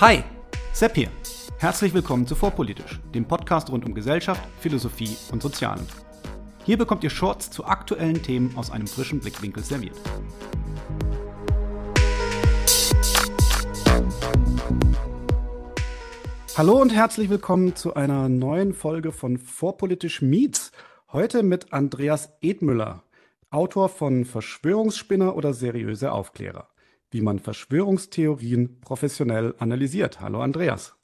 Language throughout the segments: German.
Hi, Sepp hier. Herzlich willkommen zu Vorpolitisch, dem Podcast rund um Gesellschaft, Philosophie und Sozialen. Hier bekommt ihr Shorts zu aktuellen Themen aus einem frischen Blickwinkel serviert. Hallo und herzlich willkommen zu einer neuen Folge von Vorpolitisch Meets. Heute mit Andreas Edmüller, Autor von Verschwörungsspinner oder seriöse Aufklärer wie man Verschwörungstheorien professionell analysiert. Hallo Andreas.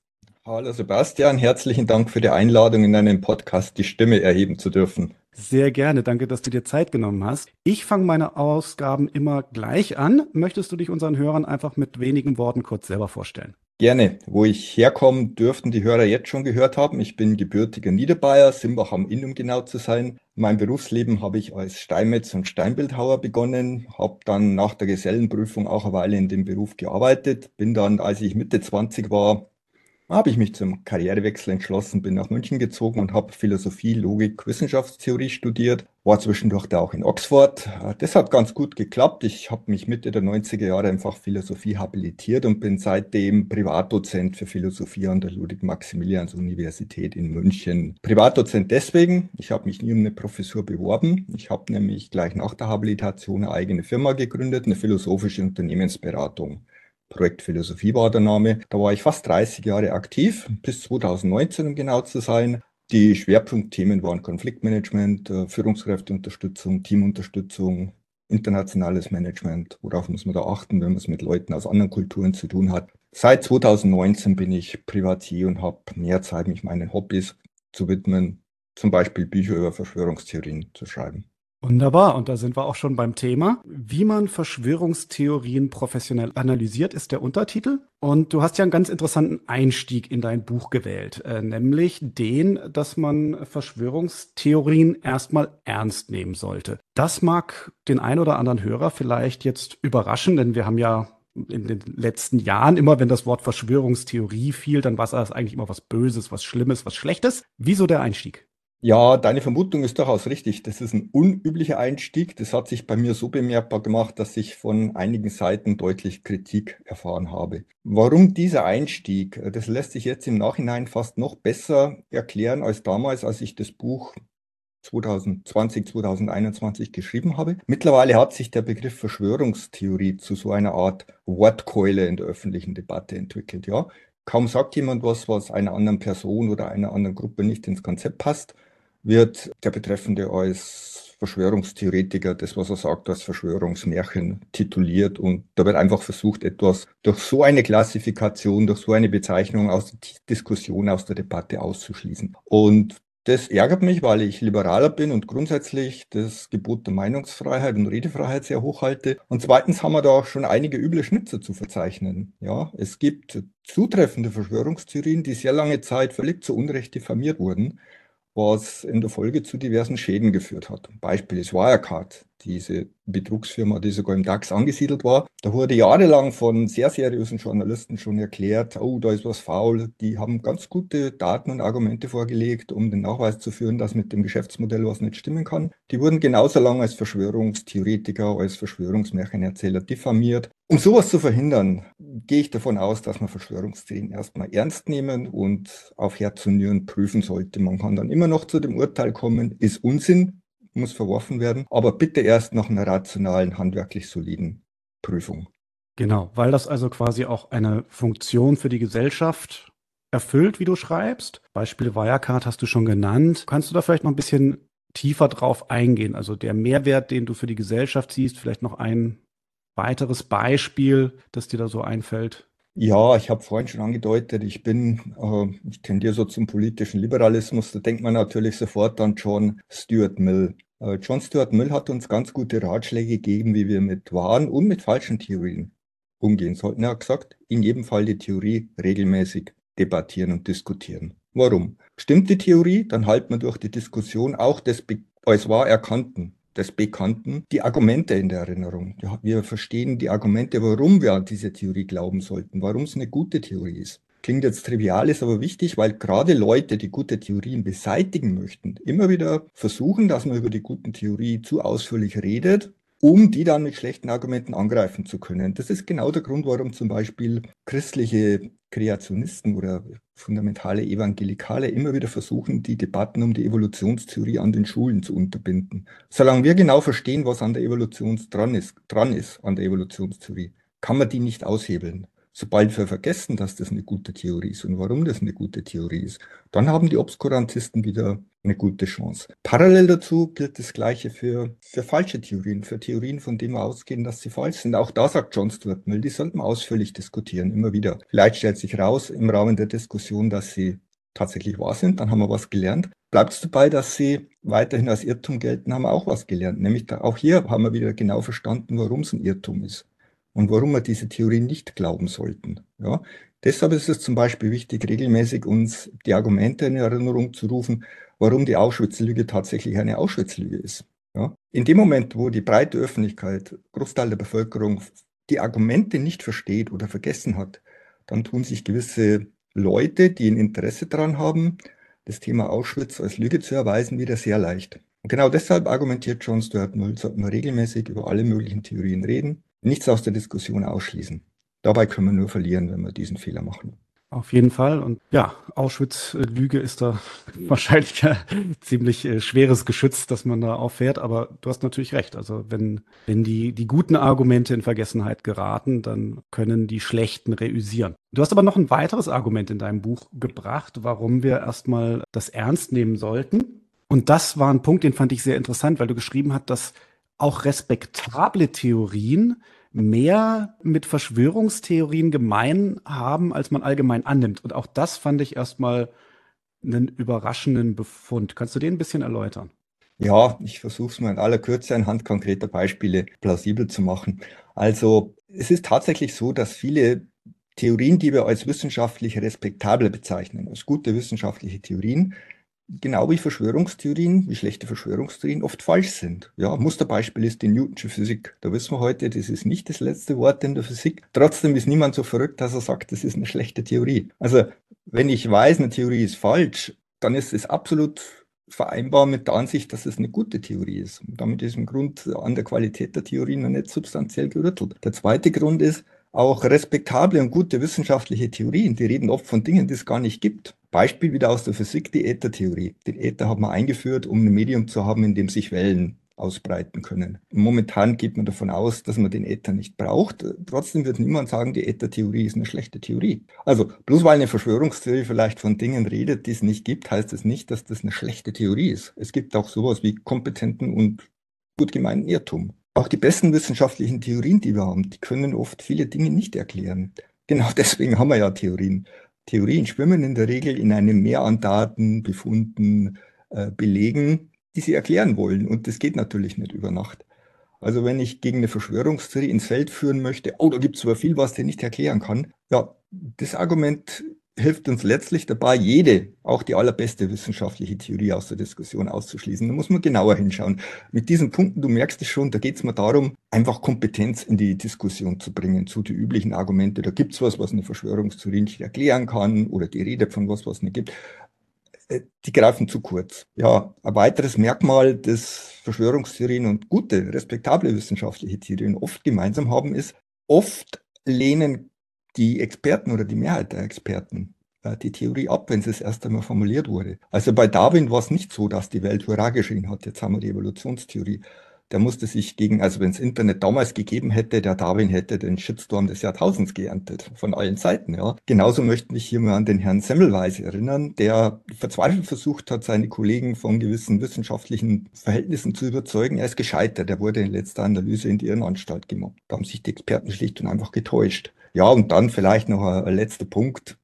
Hallo Sebastian, herzlichen Dank für die Einladung in einen Podcast die Stimme erheben zu dürfen. Sehr gerne, danke, dass du dir Zeit genommen hast. Ich fange meine Ausgaben immer gleich an. Möchtest du dich unseren Hörern einfach mit wenigen Worten kurz selber vorstellen? Gerne. Wo ich herkomme, dürften die Hörer jetzt schon gehört haben. Ich bin gebürtiger Niederbayer, Simbach am Inn, um genau zu sein. Mein Berufsleben habe ich als Steinmetz und Steinbildhauer begonnen, habe dann nach der Gesellenprüfung auch eine Weile in dem Beruf gearbeitet, bin dann, als ich Mitte 20 war, habe ich mich zum Karrierewechsel entschlossen, bin nach München gezogen und habe Philosophie, Logik, Wissenschaftstheorie studiert, war zwischendurch da auch in Oxford. Das hat ganz gut geklappt. Ich habe mich Mitte der 90er Jahre im Fach Philosophie habilitiert und bin seitdem Privatdozent für Philosophie an der Ludwig-Maximilians-Universität in München. Privatdozent deswegen, ich habe mich nie um eine Professur beworben. Ich habe nämlich gleich nach der Habilitation eine eigene Firma gegründet, eine philosophische Unternehmensberatung. Projekt Philosophie war der Name. Da war ich fast 30 Jahre aktiv, bis 2019 um genau zu sein. Die Schwerpunktthemen waren Konfliktmanagement, äh, Führungskräfteunterstützung, Teamunterstützung, internationales Management. Worauf muss man da achten, wenn man es mit Leuten aus anderen Kulturen zu tun hat? Seit 2019 bin ich Privatier und habe mehr Zeit, mich meinen Hobbys zu widmen, zum Beispiel Bücher über Verschwörungstheorien zu schreiben. Wunderbar, und da sind wir auch schon beim Thema. Wie man Verschwörungstheorien professionell analysiert, ist der Untertitel. Und du hast ja einen ganz interessanten Einstieg in dein Buch gewählt, äh, nämlich den, dass man Verschwörungstheorien erstmal ernst nehmen sollte. Das mag den ein oder anderen Hörer vielleicht jetzt überraschen, denn wir haben ja in den letzten Jahren, immer wenn das Wort Verschwörungstheorie fiel, dann war es eigentlich immer was Böses, was Schlimmes, was Schlechtes. Wieso der Einstieg? Ja, deine Vermutung ist durchaus richtig. Das ist ein unüblicher Einstieg. Das hat sich bei mir so bemerkbar gemacht, dass ich von einigen Seiten deutlich Kritik erfahren habe. Warum dieser Einstieg? Das lässt sich jetzt im Nachhinein fast noch besser erklären als damals, als ich das Buch 2020, 2021 geschrieben habe. Mittlerweile hat sich der Begriff Verschwörungstheorie zu so einer Art Wortkeule in der öffentlichen Debatte entwickelt. Ja, kaum sagt jemand was, was einer anderen Person oder einer anderen Gruppe nicht ins Konzept passt, wird der Betreffende als Verschwörungstheoretiker, das, was er sagt, als Verschwörungsmärchen tituliert. Und da wird einfach versucht, etwas durch so eine Klassifikation, durch so eine Bezeichnung aus der Diskussion, aus der Debatte auszuschließen. Und das ärgert mich, weil ich liberaler bin und grundsätzlich das Gebot der Meinungsfreiheit und Redefreiheit sehr hoch halte. Und zweitens haben wir da auch schon einige üble Schnitzer zu verzeichnen. Ja, es gibt zutreffende Verschwörungstheorien, die sehr lange Zeit völlig zu Unrecht diffamiert wurden was in der Folge zu diversen Schäden geführt hat. Beispiel ist Wirecard, diese Betrugsfirma, die sogar im DAX angesiedelt war. Da wurde jahrelang von sehr seriösen Journalisten schon erklärt, oh, da ist was faul. Die haben ganz gute Daten und Argumente vorgelegt, um den Nachweis zu führen, dass mit dem Geschäftsmodell was nicht stimmen kann. Die wurden genauso lange als Verschwörungstheoretiker, als Verschwörungsmärchenerzähler diffamiert. Um sowas zu verhindern, gehe ich davon aus, dass man Verschwörungstheorien erstmal ernst nehmen und auf Herz und Nieren prüfen sollte. Man kann dann immer noch zu dem Urteil kommen, ist Unsinn, muss verworfen werden, aber bitte erst nach einer rationalen, handwerklich soliden Prüfung. Genau, weil das also quasi auch eine Funktion für die Gesellschaft erfüllt, wie du schreibst. Beispiel Wirecard hast du schon genannt. Kannst du da vielleicht noch ein bisschen tiefer drauf eingehen? Also der Mehrwert, den du für die Gesellschaft siehst, vielleicht noch ein weiteres Beispiel, das dir da so einfällt? Ja, ich habe vorhin schon angedeutet, ich bin, äh, ich tendiere so zum politischen Liberalismus. Da denkt man natürlich sofort an John Stuart Mill. Äh, John Stuart Mill hat uns ganz gute Ratschläge gegeben, wie wir mit wahren und mit falschen Theorien umgehen sollten. Er hat gesagt, in jedem Fall die Theorie regelmäßig debattieren und diskutieren. Warum? Stimmt die Theorie, dann halten wir durch die Diskussion auch des als wahr Erkannten des Bekannten die Argumente in der Erinnerung. Wir verstehen die Argumente, warum wir an diese Theorie glauben sollten, warum es eine gute Theorie ist. Klingt jetzt trivial, ist aber wichtig, weil gerade Leute, die gute Theorien beseitigen möchten, immer wieder versuchen, dass man über die guten Theorie zu ausführlich redet, um die dann mit schlechten Argumenten angreifen zu können. Das ist genau der Grund, warum zum Beispiel christliche Kreationisten oder fundamentale Evangelikale immer wieder versuchen, die Debatten um die Evolutionstheorie an den Schulen zu unterbinden. Solange wir genau verstehen, was an der Evolution dran ist, dran ist an der Evolutionstheorie, kann man die nicht aushebeln. Sobald wir vergessen, dass das eine gute Theorie ist und warum das eine gute Theorie ist, dann haben die Obskurantisten wieder eine gute Chance. Parallel dazu gilt das Gleiche für, für falsche Theorien, für Theorien, von denen wir ausgehen, dass sie falsch sind. Auch da sagt John Stuart Mill, die sollten wir ausführlich diskutieren, immer wieder. Vielleicht stellt sich raus im Rahmen der Diskussion, dass sie tatsächlich wahr sind, dann haben wir was gelernt. Bleibt es dabei, dass sie weiterhin als Irrtum gelten, haben wir auch was gelernt. Nämlich auch hier haben wir wieder genau verstanden, warum es ein Irrtum ist und warum wir diese Theorie nicht glauben sollten. Ja? Deshalb ist es zum Beispiel wichtig, regelmäßig uns die Argumente in Erinnerung zu rufen, warum die Auschwitz-Lüge tatsächlich eine Auschwitz-Lüge ist. Ja? In dem Moment, wo die breite Öffentlichkeit, Großteil der Bevölkerung, die Argumente nicht versteht oder vergessen hat, dann tun sich gewisse Leute, die ein Interesse daran haben, das Thema Auschwitz als Lüge zu erweisen, wieder sehr leicht. Und genau deshalb argumentiert John Stuart Mill, sollten wir regelmäßig über alle möglichen Theorien reden, nichts aus der Diskussion ausschließen. Dabei können wir nur verlieren, wenn wir diesen Fehler machen. Auf jeden Fall. Und ja, Auschwitz-Lüge ist da wahrscheinlich ein ziemlich äh, schweres Geschütz, dass man da auffährt. Aber du hast natürlich recht. Also wenn, wenn die, die guten Argumente in Vergessenheit geraten, dann können die schlechten reüsieren. Du hast aber noch ein weiteres Argument in deinem Buch gebracht, warum wir erstmal das ernst nehmen sollten. Und das war ein Punkt, den fand ich sehr interessant, weil du geschrieben hast, dass auch respektable Theorien mehr mit Verschwörungstheorien gemein haben, als man allgemein annimmt. Und auch das fand ich erstmal einen überraschenden Befund. Kannst du den ein bisschen erläutern? Ja, ich versuche es mal in aller Kürze anhand konkreter Beispiele plausibel zu machen. Also es ist tatsächlich so, dass viele Theorien, die wir als wissenschaftlich respektabel bezeichnen, als gute wissenschaftliche Theorien, genau wie Verschwörungstheorien, wie schlechte Verschwörungstheorien oft falsch sind. Ja, Musterbeispiel ist die Newtonsche Physik. Da wissen wir heute, das ist nicht das letzte Wort in der Physik. Trotzdem ist niemand so verrückt, dass er sagt, das ist eine schlechte Theorie. Also, wenn ich weiß, eine Theorie ist falsch, dann ist es absolut vereinbar mit der Ansicht, dass es eine gute Theorie ist. Und damit ist im Grund an der Qualität der Theorie noch nicht substanziell gerüttelt. Der zweite Grund ist, auch respektable und gute wissenschaftliche Theorien, die reden oft von Dingen, die es gar nicht gibt. Beispiel wieder aus der Physik, die Äthertheorie. Den Äther hat man eingeführt, um ein Medium zu haben, in dem sich Wellen ausbreiten können. Momentan geht man davon aus, dass man den Äther nicht braucht. Trotzdem wird niemand sagen, die Äthertheorie ist eine schlechte Theorie. Also bloß weil eine Verschwörungstheorie vielleicht von Dingen redet, die es nicht gibt, heißt es das nicht, dass das eine schlechte Theorie ist. Es gibt auch sowas wie kompetenten und gut gemeinten Irrtum. Auch die besten wissenschaftlichen Theorien, die wir haben, die können oft viele Dinge nicht erklären. Genau deswegen haben wir ja Theorien. Theorien schwimmen in der Regel in einem Meer an Daten, Befunden, äh, Belegen, die sie erklären wollen. Und das geht natürlich nicht über Nacht. Also wenn ich gegen eine Verschwörungstheorie ins Feld führen möchte, oh, da gibt es aber viel, was der nicht erklären kann. Ja, das Argument hilft uns letztlich dabei, jede, auch die allerbeste wissenschaftliche Theorie aus der Diskussion auszuschließen. Da muss man genauer hinschauen. Mit diesen Punkten, du merkst es schon, da geht es mir darum, einfach Kompetenz in die Diskussion zu bringen, zu den üblichen Argumente. Da gibt es was, was eine Verschwörungstheorie nicht erklären kann oder die Rede von was, was nicht gibt. Äh, die greifen zu kurz. Ja, ein weiteres Merkmal, das Verschwörungstheorien und gute, respektable wissenschaftliche Theorien oft gemeinsam haben, ist, oft lehnen die Experten oder die Mehrheit der Experten äh, die Theorie ab, wenn sie es erst einmal formuliert wurde. Also bei Darwin war es nicht so, dass die Welt Hurra geschrien hat, jetzt haben wir die Evolutionstheorie. Der musste sich gegen, also wenn es Internet damals gegeben hätte, der Darwin hätte den Shitstorm des Jahrtausends geerntet, von allen Seiten, ja. Genauso möchte ich hier mal an den Herrn Semmelweis erinnern, der verzweifelt versucht hat, seine Kollegen von gewissen wissenschaftlichen Verhältnissen zu überzeugen. Er ist gescheitert, er wurde in letzter Analyse in die Irrenanstalt gemobbt. Da haben sich die Experten schlicht und einfach getäuscht. Ja, und dann vielleicht noch ein, ein letzter Punkt.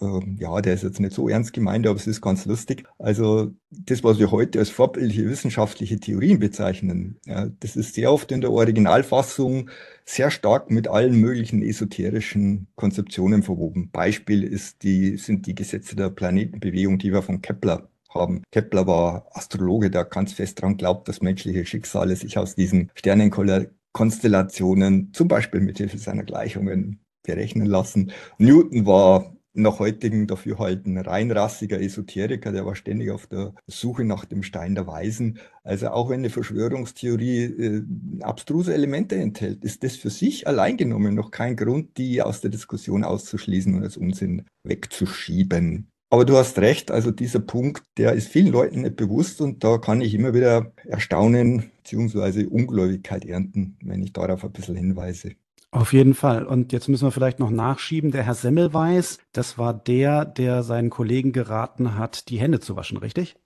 Ähm, ja, der ist jetzt nicht so ernst gemeint, aber es ist ganz lustig. Also das, was wir heute als vorbildliche wissenschaftliche Theorien bezeichnen, ja, das ist sehr oft in der Originalfassung sehr stark mit allen möglichen esoterischen Konzeptionen verwoben. Beispiel ist die, sind die Gesetze der Planetenbewegung, die wir von Kepler haben. Kepler war Astrologe, der ganz fest daran glaubt, dass menschliche Schicksale sich aus diesen Sternenkoller Konstellationen zum Beispiel mit Hilfe seiner Gleichungen berechnen lassen. Newton war nach heutigen Dafürhalten rein rassiger Esoteriker, der war ständig auf der Suche nach dem Stein der Weisen. Also auch wenn eine Verschwörungstheorie äh, abstruse Elemente enthält, ist das für sich allein genommen noch kein Grund, die aus der Diskussion auszuschließen und als Unsinn wegzuschieben. Aber du hast recht, also dieser Punkt, der ist vielen Leuten nicht bewusst und da kann ich immer wieder Erstaunen bzw. Ungläubigkeit ernten, wenn ich darauf ein bisschen hinweise. Auf jeden Fall. Und jetzt müssen wir vielleicht noch nachschieben. Der Herr Semmelweis, das war der, der seinen Kollegen geraten hat, die Hände zu waschen, richtig?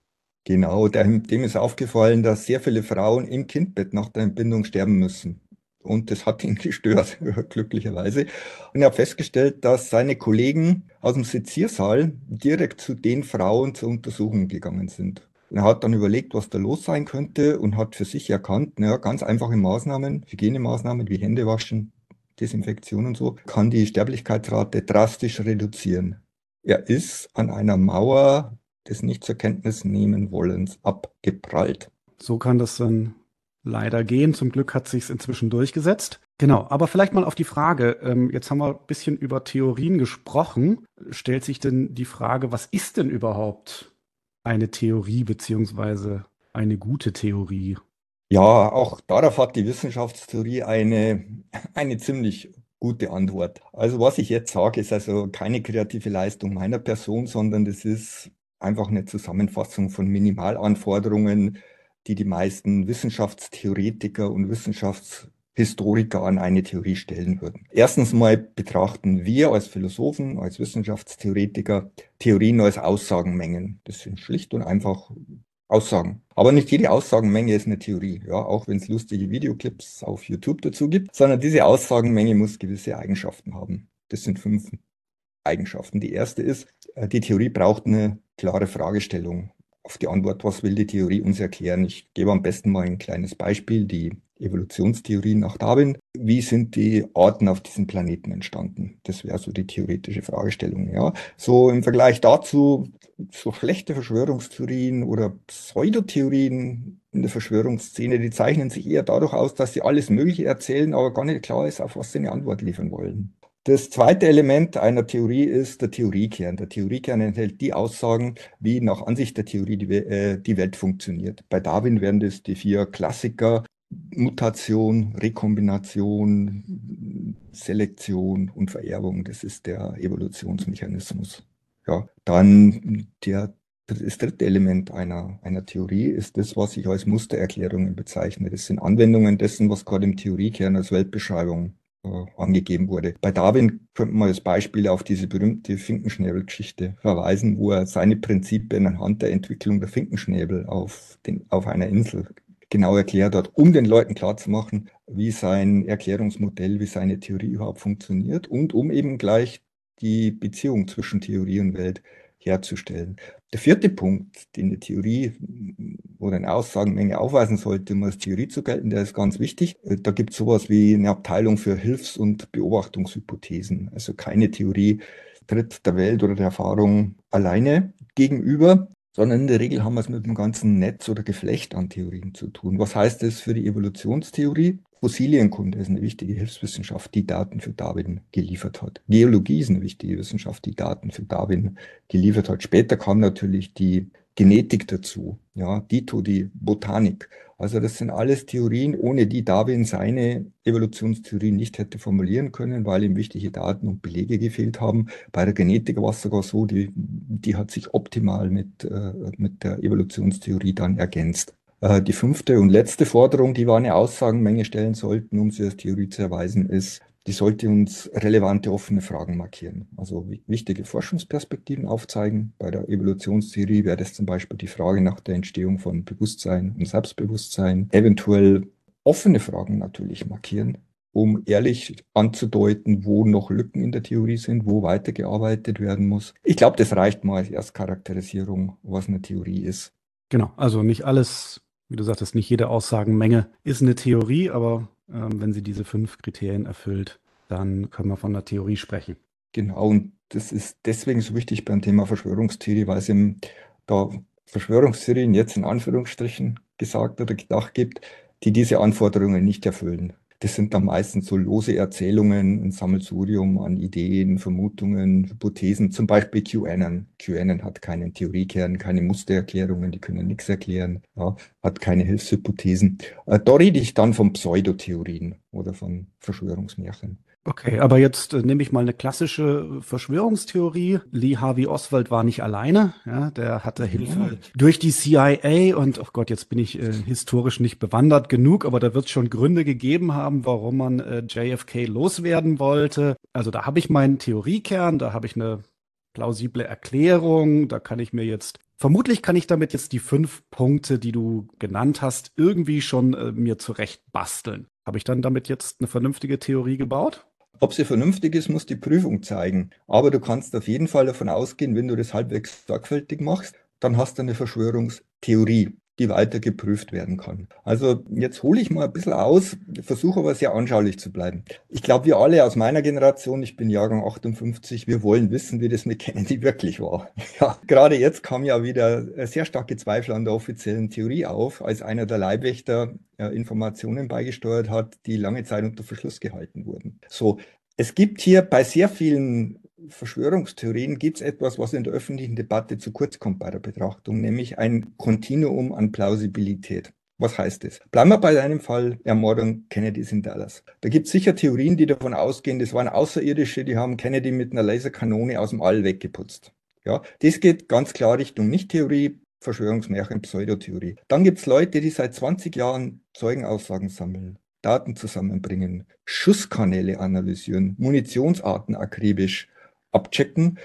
Genau, dem, dem ist aufgefallen, dass sehr viele Frauen im Kindbett nach der Entbindung sterben müssen. Und das hat ihn gestört, glücklicherweise. Und er hat festgestellt, dass seine Kollegen aus dem Seziersaal direkt zu den Frauen zur Untersuchung gegangen sind. Er hat dann überlegt, was da los sein könnte und hat für sich erkannt, naja, ganz einfache Maßnahmen, Hygienemaßnahmen wie Hände waschen, Desinfektion und so, kann die Sterblichkeitsrate drastisch reduzieren. Er ist an einer Mauer des nicht zur Kenntnis nehmen wollens abgeprallt. So kann das dann leider gehen. Zum Glück hat sich inzwischen durchgesetzt. Genau, aber vielleicht mal auf die Frage, ähm, jetzt haben wir ein bisschen über Theorien gesprochen. Stellt sich denn die Frage, was ist denn überhaupt eine Theorie beziehungsweise eine gute Theorie? Ja, auch darauf hat die Wissenschaftstheorie eine, eine ziemlich gute Antwort. Also was ich jetzt sage, ist also keine kreative Leistung meiner Person, sondern das ist einfach eine Zusammenfassung von Minimalanforderungen, die die meisten Wissenschaftstheoretiker und Wissenschaftshistoriker an eine Theorie stellen würden. Erstens mal betrachten wir als Philosophen, als Wissenschaftstheoretiker Theorien als Aussagenmengen. Das sind schlicht und einfach Aussagen. Aber nicht jede Aussagenmenge ist eine Theorie, ja, auch wenn es lustige Videoclips auf YouTube dazu gibt, sondern diese Aussagenmenge muss gewisse Eigenschaften haben. Das sind fünf Eigenschaften. Die erste ist, äh, die Theorie braucht eine klare Fragestellung auf die Antwort, was will die Theorie uns erklären? Ich gebe am besten mal ein kleines Beispiel, die Evolutionstheorie nach Darwin. Wie sind die Arten auf diesem Planeten entstanden? Das wäre so die theoretische Fragestellung. Ja, so im Vergleich dazu so schlechte Verschwörungstheorien oder Pseudotheorien in der Verschwörungsszene, die zeichnen sich eher dadurch aus, dass sie alles Mögliche erzählen, aber gar nicht klar ist, auf was sie eine Antwort liefern wollen. Das zweite Element einer Theorie ist der Theoriekern. Der Theoriekern enthält die Aussagen, wie nach Ansicht der Theorie die, äh, die Welt funktioniert. Bei Darwin wären das die vier Klassiker, Mutation, Rekombination, Selektion und Vererbung. Das ist der Evolutionsmechanismus. Ja, dann der, das dritte Element einer, einer Theorie ist das, was ich als Mustererklärungen bezeichne. Das sind Anwendungen dessen, was gerade im Theoriekern als Weltbeschreibung äh, angegeben wurde. Bei Darwin könnte man als Beispiel auf diese berühmte Finkenschnäbel-Geschichte verweisen, wo er seine Prinzipien anhand der Entwicklung der Finkenschnäbel auf, den, auf einer Insel genau erklärt hat, um den Leuten klarzumachen, wie sein Erklärungsmodell, wie seine Theorie überhaupt funktioniert und um eben gleich die Beziehung zwischen Theorie und Welt herzustellen. Der vierte Punkt, den eine Theorie oder eine Aussagenmenge aufweisen sollte, um als Theorie zu gelten, der ist ganz wichtig. Da gibt es sowas wie eine Abteilung für Hilfs- und Beobachtungshypothesen. Also keine Theorie tritt der Welt oder der Erfahrung alleine gegenüber, sondern in der Regel haben wir es mit einem ganzen Netz oder Geflecht an Theorien zu tun. Was heißt das für die Evolutionstheorie? Fossilienkunde ist eine wichtige Hilfswissenschaft, die Daten für Darwin geliefert hat. Geologie ist eine wichtige Wissenschaft, die Daten für Darwin geliefert hat. Später kam natürlich die Genetik dazu, ja, Dito die Botanik. Also das sind alles Theorien, ohne die Darwin seine Evolutionstheorie nicht hätte formulieren können, weil ihm wichtige Daten und Belege gefehlt haben. Bei der Genetik war es sogar so, die, die hat sich optimal mit, äh, mit der Evolutionstheorie dann ergänzt. Äh, die fünfte und letzte Forderung, die wir eine Aussagenmenge stellen sollten, um sie als Theorie zu erweisen, ist, die sollte uns relevante offene Fragen markieren. Also wichtige Forschungsperspektiven aufzeigen. Bei der Evolutionstheorie wäre das zum Beispiel die Frage nach der Entstehung von Bewusstsein und Selbstbewusstsein. Eventuell offene Fragen natürlich markieren, um ehrlich anzudeuten, wo noch Lücken in der Theorie sind, wo weitergearbeitet werden muss. Ich glaube, das reicht mal als Erstcharakterisierung, was eine Theorie ist. Genau, also nicht alles wie du sagtest, nicht jede Aussagenmenge ist eine Theorie, aber ähm, wenn sie diese fünf Kriterien erfüllt, dann können wir von einer Theorie sprechen. Genau, und das ist deswegen so wichtig beim Thema Verschwörungstheorie, weil es eben da Verschwörungstheorien jetzt in Anführungsstrichen gesagt oder gedacht gibt, die diese Anforderungen nicht erfüllen. Das sind dann meistens so lose Erzählungen, ein Sammelsurium an Ideen, Vermutungen, Hypothesen, zum Beispiel QAnon. QAnon hat keinen Theoriekern, keine Mustererklärungen, die können nichts erklären, ja, hat keine Hilfshypothesen. Äh, da rede ich dann von Pseudotheorien oder von Verschwörungsmärchen. Okay, aber jetzt äh, nehme ich mal eine klassische Verschwörungstheorie. Lee Harvey Oswald war nicht alleine. Ja, der hatte Hilfe ja. durch die CIA und, oh Gott, jetzt bin ich äh, historisch nicht bewandert genug, aber da wird es schon Gründe gegeben haben, warum man äh, JFK loswerden wollte. Also da habe ich meinen Theoriekern, da habe ich eine plausible Erklärung, da kann ich mir jetzt Vermutlich kann ich damit jetzt die fünf Punkte, die du genannt hast, irgendwie schon äh, mir zurecht basteln. Habe ich dann damit jetzt eine vernünftige Theorie gebaut? Ob sie vernünftig ist, muss die Prüfung zeigen. Aber du kannst auf jeden Fall davon ausgehen, wenn du das halbwegs sorgfältig machst, dann hast du eine Verschwörungstheorie die weiter geprüft werden kann. Also jetzt hole ich mal ein bisschen aus, versuche aber sehr anschaulich zu bleiben. Ich glaube, wir alle aus meiner Generation, ich bin Jahrgang 58, wir wollen wissen, wie das mit Kennedy wirklich war. Ja, gerade jetzt kam ja wieder sehr starke Zweifel an der offiziellen Theorie auf, als einer der Leibwächter ja, Informationen beigesteuert hat, die lange Zeit unter Verschluss gehalten wurden. So, es gibt hier bei sehr vielen Verschwörungstheorien gibt es etwas, was in der öffentlichen Debatte zu kurz kommt bei der Betrachtung, nämlich ein Kontinuum an Plausibilität. Was heißt das? Bleiben wir bei einem Fall Ermordung Kennedys in Dallas. Da gibt es sicher Theorien, die davon ausgehen, das waren Außerirdische, die haben Kennedy mit einer Laserkanone aus dem All weggeputzt. Ja, das geht ganz klar Richtung Nicht-Theorie, Verschwörungsmärchen, Pseudotheorie. Dann gibt es Leute, die seit 20 Jahren Zeugenaussagen sammeln, Daten zusammenbringen, Schusskanäle analysieren, Munitionsarten akribisch abchecken,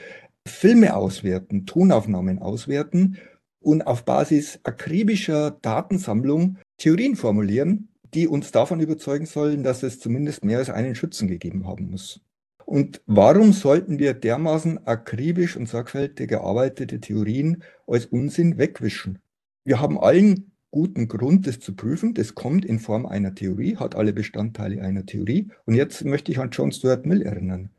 Filme auswerten, Tonaufnahmen auswerten und auf Basis akribischer Datensammlung Theorien formulieren, die uns davon überzeugen sollen, dass es zumindest mehr als einen Schützen gegeben haben muss. Und warum sollten wir dermaßen akribisch und sorgfältig erarbeitete Theorien als Unsinn wegwischen? Wir haben allen guten Grund, das zu prüfen. Das kommt in Form einer Theorie, hat alle Bestandteile einer Theorie. Und jetzt möchte ich an John Stuart Mill erinnern.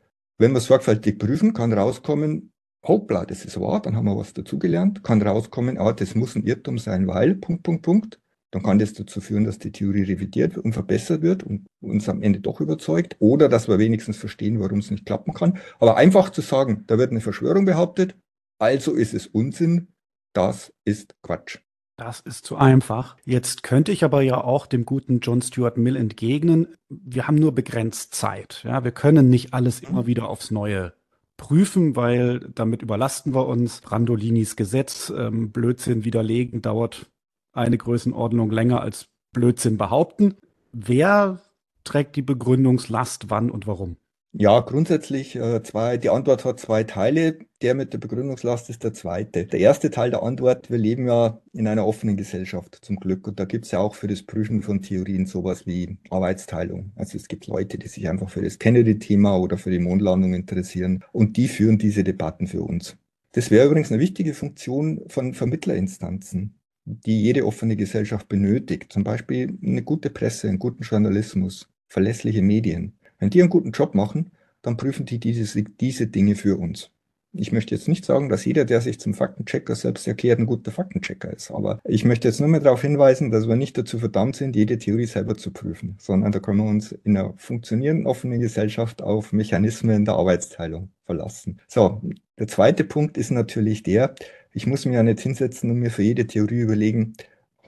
Wenn wir sorgfältig prüfen, kann rauskommen, hoppla, das ist wahr, dann haben wir was dazugelernt, kann rauskommen, ah, das muss ein Irrtum sein, weil, Punkt, Punkt, Punkt. Dann kann das dazu führen, dass die Theorie revidiert und verbessert wird und uns am Ende doch überzeugt oder dass wir wenigstens verstehen, warum es nicht klappen kann. Aber einfach zu sagen, da wird eine Verschwörung behauptet, also ist es Unsinn, das ist Quatsch. Das ist zu einfach. Jetzt könnte ich aber ja auch dem guten John Stuart Mill entgegnen, wir haben nur begrenzt Zeit. Ja, wir können nicht alles immer wieder aufs Neue prüfen, weil damit überlasten wir uns. Brandolinis Gesetz, ähm, Blödsinn widerlegen, dauert eine Größenordnung länger als Blödsinn behaupten. Wer trägt die Begründungslast wann und warum? Ja, grundsätzlich äh, zwei, die Antwort hat zwei Teile. Der mit der Begründungslast ist der zweite. Der erste Teil der Antwort, wir leben ja in einer offenen Gesellschaft zum Glück. Und da gibt es ja auch für das Prüfen von Theorien sowas wie Arbeitsteilung. Also es gibt Leute, die sich einfach für das Kennedy-Thema oder für die Mondlandung interessieren und die führen diese Debatten für uns. Das wäre übrigens eine wichtige Funktion von Vermittlerinstanzen, die jede offene Gesellschaft benötigt. Zum Beispiel eine gute Presse, einen guten Journalismus, verlässliche Medien. Wenn die einen guten Job machen, dann prüfen die diese, diese Dinge für uns. Ich möchte jetzt nicht sagen, dass jeder, der sich zum Faktenchecker selbst erklärt, ein guter Faktenchecker ist. Aber ich möchte jetzt nur mal darauf hinweisen, dass wir nicht dazu verdammt sind, jede Theorie selber zu prüfen, sondern da können wir uns in einer funktionierenden offenen Gesellschaft auf Mechanismen der Arbeitsteilung verlassen. So, der zweite Punkt ist natürlich der, ich muss mir ja nicht hinsetzen und mir für jede Theorie überlegen,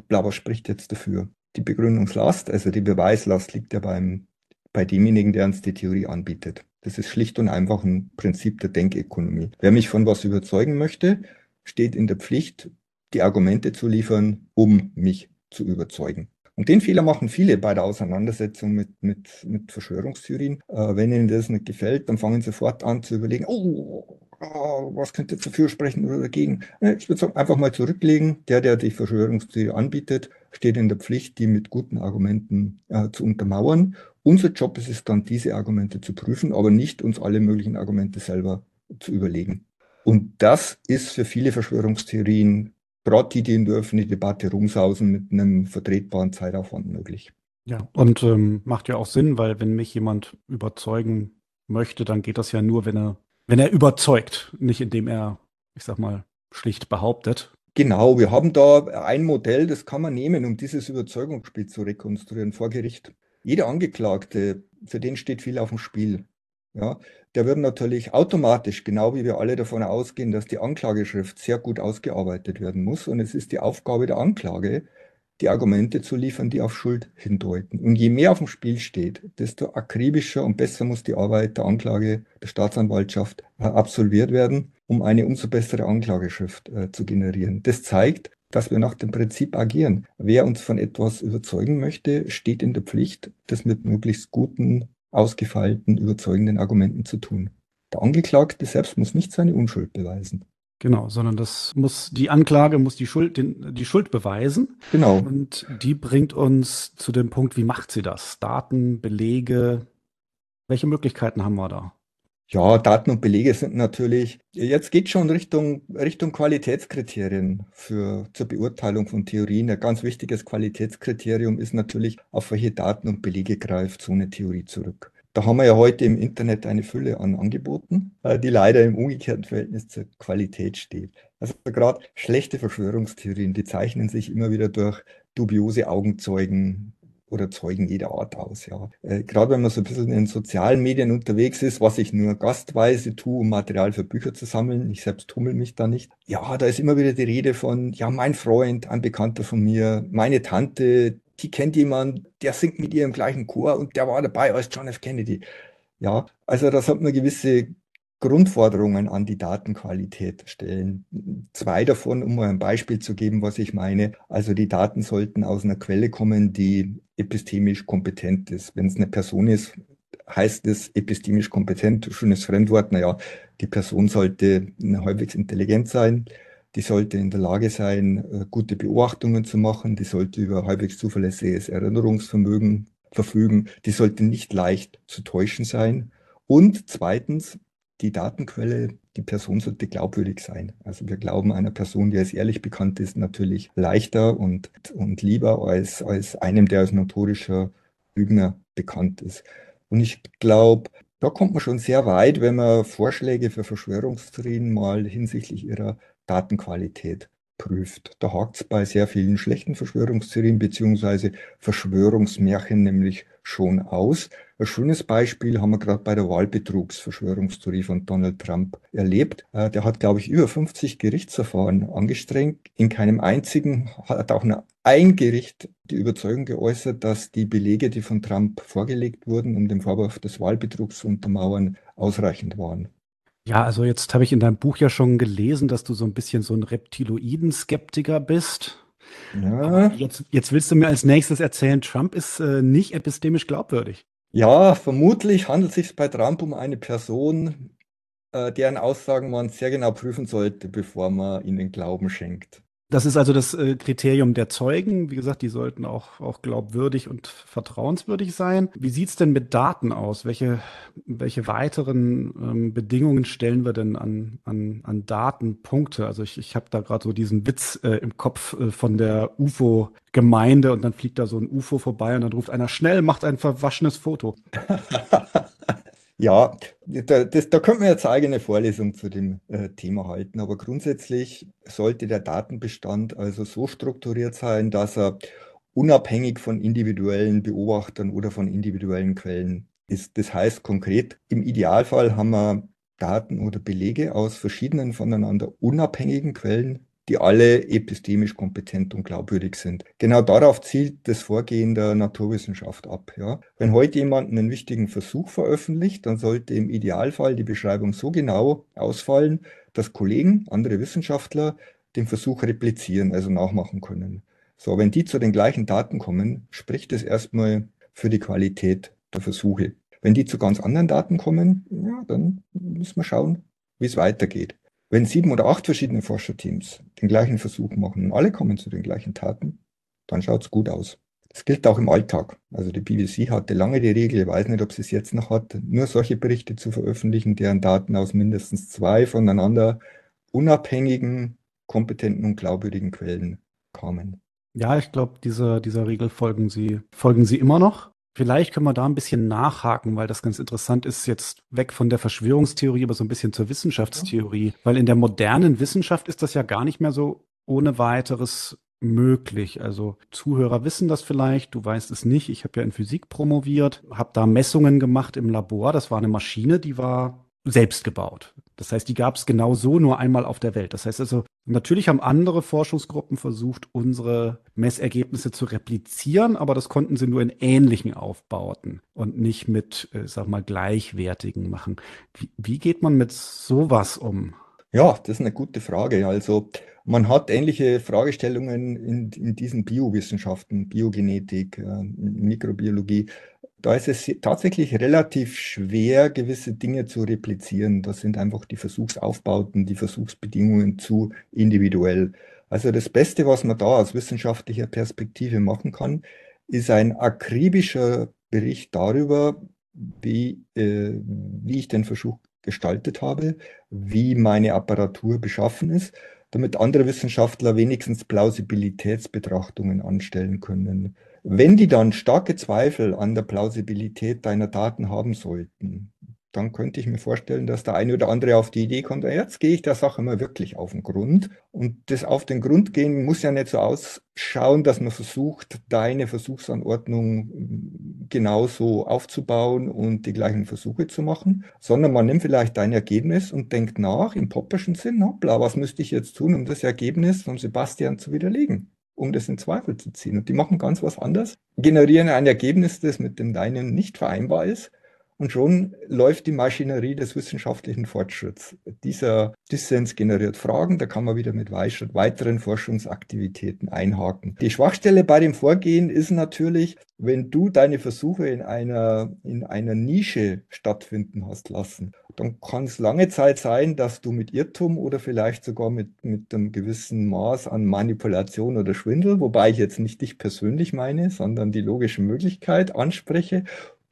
bla, was spricht jetzt dafür? Die Begründungslast, also die Beweislast liegt ja beim bei demjenigen, der uns die Theorie anbietet. Das ist schlicht und einfach ein Prinzip der Denkökonomie. Wer mich von was überzeugen möchte, steht in der Pflicht, die Argumente zu liefern, um mich zu überzeugen. Und den Fehler machen viele bei der Auseinandersetzung mit, mit, mit Verschwörungstheorien. Äh, wenn ihnen das nicht gefällt, dann fangen sie sofort an zu überlegen, oh, oh was könnte dafür sprechen oder dagegen. Ich würde sagen, einfach mal zurücklegen. Der, der die Verschwörungstheorie anbietet, steht in der Pflicht, die mit guten Argumenten äh, zu untermauern unser Job ist es dann, diese Argumente zu prüfen, aber nicht uns alle möglichen Argumente selber zu überlegen. Und das ist für viele Verschwörungstheorien, gerade die, die in der öffentlichen Debatte rumsausen, mit einem vertretbaren Zeitaufwand möglich. Ja, und ähm, macht ja auch Sinn, weil wenn mich jemand überzeugen möchte, dann geht das ja nur, wenn er, wenn er überzeugt, nicht indem er, ich sag mal, schlicht behauptet. Genau, wir haben da ein Modell, das kann man nehmen, um dieses Überzeugungsspiel zu rekonstruieren vor Gericht. Jeder Angeklagte, für den steht viel auf dem Spiel. Ja, der wird natürlich automatisch, genau wie wir alle davon ausgehen, dass die Anklageschrift sehr gut ausgearbeitet werden muss. Und es ist die Aufgabe der Anklage, die Argumente zu liefern, die auf Schuld hindeuten. Und je mehr auf dem Spiel steht, desto akribischer und besser muss die Arbeit der Anklage, der Staatsanwaltschaft äh, absolviert werden, um eine umso bessere Anklageschrift äh, zu generieren. Das zeigt, dass wir nach dem Prinzip agieren. Wer uns von etwas überzeugen möchte, steht in der Pflicht, das mit möglichst guten, ausgefeilten, überzeugenden Argumenten zu tun. Der Angeklagte selbst muss nicht seine Unschuld beweisen. Genau, sondern das muss die Anklage muss die Schuld den, die Schuld beweisen. Genau. Und die bringt uns zu dem Punkt, wie macht sie das? Daten, Belege, welche Möglichkeiten haben wir da? Ja, Daten und Belege sind natürlich, jetzt geht schon Richtung, Richtung Qualitätskriterien für, zur Beurteilung von Theorien. Ein ganz wichtiges Qualitätskriterium ist natürlich, auf welche Daten und Belege greift so eine Theorie zurück. Da haben wir ja heute im Internet eine Fülle an Angeboten, äh, die leider im umgekehrten Verhältnis zur Qualität steht. Also gerade schlechte Verschwörungstheorien, die zeichnen sich immer wieder durch dubiose Augenzeugen, oder Zeugen jeder Art aus. Ja. Äh, Gerade wenn man so ein bisschen in sozialen Medien unterwegs ist, was ich nur gastweise tue, um Material für Bücher zu sammeln, ich selbst tummel mich da nicht. Ja, da ist immer wieder die Rede von, ja, mein Freund, ein Bekannter von mir, meine Tante, die kennt jemand, der singt mit ihr im gleichen Chor und der war dabei als John F. Kennedy. Ja, also das hat eine gewisse Grundforderungen an die Datenqualität stellen. Zwei davon, um mal ein Beispiel zu geben, was ich meine. Also die Daten sollten aus einer Quelle kommen, die epistemisch kompetent ist. Wenn es eine Person ist, heißt es epistemisch kompetent, schönes Fremdwort. Naja, die Person sollte halbwegs intelligent sein. Die sollte in der Lage sein, äh, gute Beobachtungen zu machen. Die sollte über halbwegs zuverlässiges Erinnerungsvermögen verfügen. Die sollte nicht leicht zu täuschen sein. Und zweitens, die Datenquelle, die Person sollte glaubwürdig sein. Also wir glauben einer Person, die als ehrlich bekannt ist, natürlich leichter und, und lieber als, als einem, der als notorischer Lügner bekannt ist. Und ich glaube, da kommt man schon sehr weit, wenn man Vorschläge für Verschwörungstheorien mal hinsichtlich ihrer Datenqualität prüft. Da hakt es bei sehr vielen schlechten Verschwörungstheorien beziehungsweise Verschwörungsmärchen nämlich schon aus. Ein schönes Beispiel haben wir gerade bei der Wahlbetrugsverschwörungstheorie von Donald Trump erlebt. Äh, der hat, glaube ich, über 50 Gerichtsverfahren angestrengt. In keinem einzigen hat auch nur ein Gericht die Überzeugung geäußert, dass die Belege, die von Trump vorgelegt wurden, um den Vorwurf des Wahlbetrugs zu untermauern, ausreichend waren. Ja, also jetzt habe ich in deinem Buch ja schon gelesen, dass du so ein bisschen so ein Reptiloiden-Skeptiker bist. Ja. Jetzt, jetzt willst du mir als nächstes erzählen, Trump ist äh, nicht epistemisch glaubwürdig. Ja, vermutlich handelt es sich bei Trump um eine Person, äh, deren Aussagen man sehr genau prüfen sollte, bevor man ihnen Glauben schenkt. Das ist also das äh, Kriterium der Zeugen. Wie gesagt, die sollten auch, auch glaubwürdig und vertrauenswürdig sein. Wie sieht es denn mit Daten aus? Welche, welche weiteren ähm, Bedingungen stellen wir denn an, an, an Datenpunkte? Also ich, ich habe da gerade so diesen Witz äh, im Kopf äh, von der UFO-Gemeinde und dann fliegt da so ein UFO vorbei und dann ruft einer schnell, macht ein verwaschenes Foto. Ja, da, das, da könnten wir jetzt eigene Vorlesung zu dem äh, Thema halten, aber grundsätzlich sollte der Datenbestand also so strukturiert sein, dass er unabhängig von individuellen Beobachtern oder von individuellen Quellen ist. Das heißt konkret, im Idealfall haben wir Daten oder Belege aus verschiedenen voneinander unabhängigen Quellen, die alle epistemisch kompetent und glaubwürdig sind. Genau darauf zielt das Vorgehen der Naturwissenschaft ab. Ja. Wenn heute jemand einen wichtigen Versuch veröffentlicht, dann sollte im Idealfall die Beschreibung so genau ausfallen, dass Kollegen, andere Wissenschaftler den Versuch replizieren, also nachmachen können. So, wenn die zu den gleichen Daten kommen, spricht es erstmal für die Qualität der Versuche. Wenn die zu ganz anderen Daten kommen, ja, dann müssen wir schauen, wie es weitergeht. Wenn sieben oder acht verschiedene Forscherteams den gleichen Versuch machen und alle kommen zu den gleichen Taten, dann schaut es gut aus. Das gilt auch im Alltag. Also die BBC hatte lange die Regel, ich weiß nicht, ob sie es jetzt noch hat, nur solche Berichte zu veröffentlichen, deren Daten aus mindestens zwei voneinander unabhängigen, kompetenten und glaubwürdigen Quellen kamen. Ja, ich glaube, dieser, dieser Regel folgen sie, folgen sie immer noch. Vielleicht können wir da ein bisschen nachhaken, weil das ganz interessant ist, jetzt weg von der Verschwörungstheorie, aber so ein bisschen zur Wissenschaftstheorie. Weil in der modernen Wissenschaft ist das ja gar nicht mehr so ohne weiteres möglich? Also Zuhörer wissen das vielleicht, du weißt es nicht. Ich habe ja in Physik promoviert, habe da Messungen gemacht im Labor. Das war eine Maschine, die war selbst gebaut. Das heißt, die gab es genau so nur einmal auf der Welt. Das heißt also, natürlich haben andere Forschungsgruppen versucht, unsere Messergebnisse zu replizieren, aber das konnten sie nur in ähnlichen Aufbauten und nicht mit, äh, sag mal, gleichwertigen machen. Wie, wie geht man mit sowas um? Ja, das ist eine gute Frage. Also man hat ähnliche Fragestellungen in, in diesen Biowissenschaften, Biogenetik, äh, Mikrobiologie. Da ist es tatsächlich relativ schwer, gewisse Dinge zu replizieren. Da sind einfach die Versuchsaufbauten, die Versuchsbedingungen zu individuell. Also das Beste, was man da aus wissenschaftlicher Perspektive machen kann, ist ein akribischer Bericht darüber, wie, äh, wie ich den Versuch gestaltet habe, wie meine Apparatur beschaffen ist damit andere Wissenschaftler wenigstens Plausibilitätsbetrachtungen anstellen können. Wenn die dann starke Zweifel an der Plausibilität deiner Daten haben sollten, dann könnte ich mir vorstellen, dass der eine oder andere auf die Idee kommt, jetzt gehe ich der Sache mal wirklich auf den Grund. Und das auf den Grund gehen muss ja nicht so ausschauen, dass man versucht, deine Versuchsanordnung genauso aufzubauen und die gleichen Versuche zu machen, sondern man nimmt vielleicht dein Ergebnis und denkt nach im popperschen Sinn, hoppla, was müsste ich jetzt tun, um das Ergebnis von Sebastian zu widerlegen? um das in Zweifel zu ziehen. Und die machen ganz was anderes, generieren ein Ergebnis, das mit dem deinen nicht vereinbar ist und schon läuft die Maschinerie des wissenschaftlichen Fortschritts. Dieser Dissens generiert Fragen, da kann man wieder mit weiteren Forschungsaktivitäten einhaken. Die Schwachstelle bei dem Vorgehen ist natürlich, wenn du deine Versuche in einer, in einer Nische stattfinden hast lassen, dann kann es lange Zeit sein, dass du mit Irrtum oder vielleicht sogar mit, mit einem gewissen Maß an Manipulation oder Schwindel, wobei ich jetzt nicht dich persönlich meine, sondern die logische Möglichkeit anspreche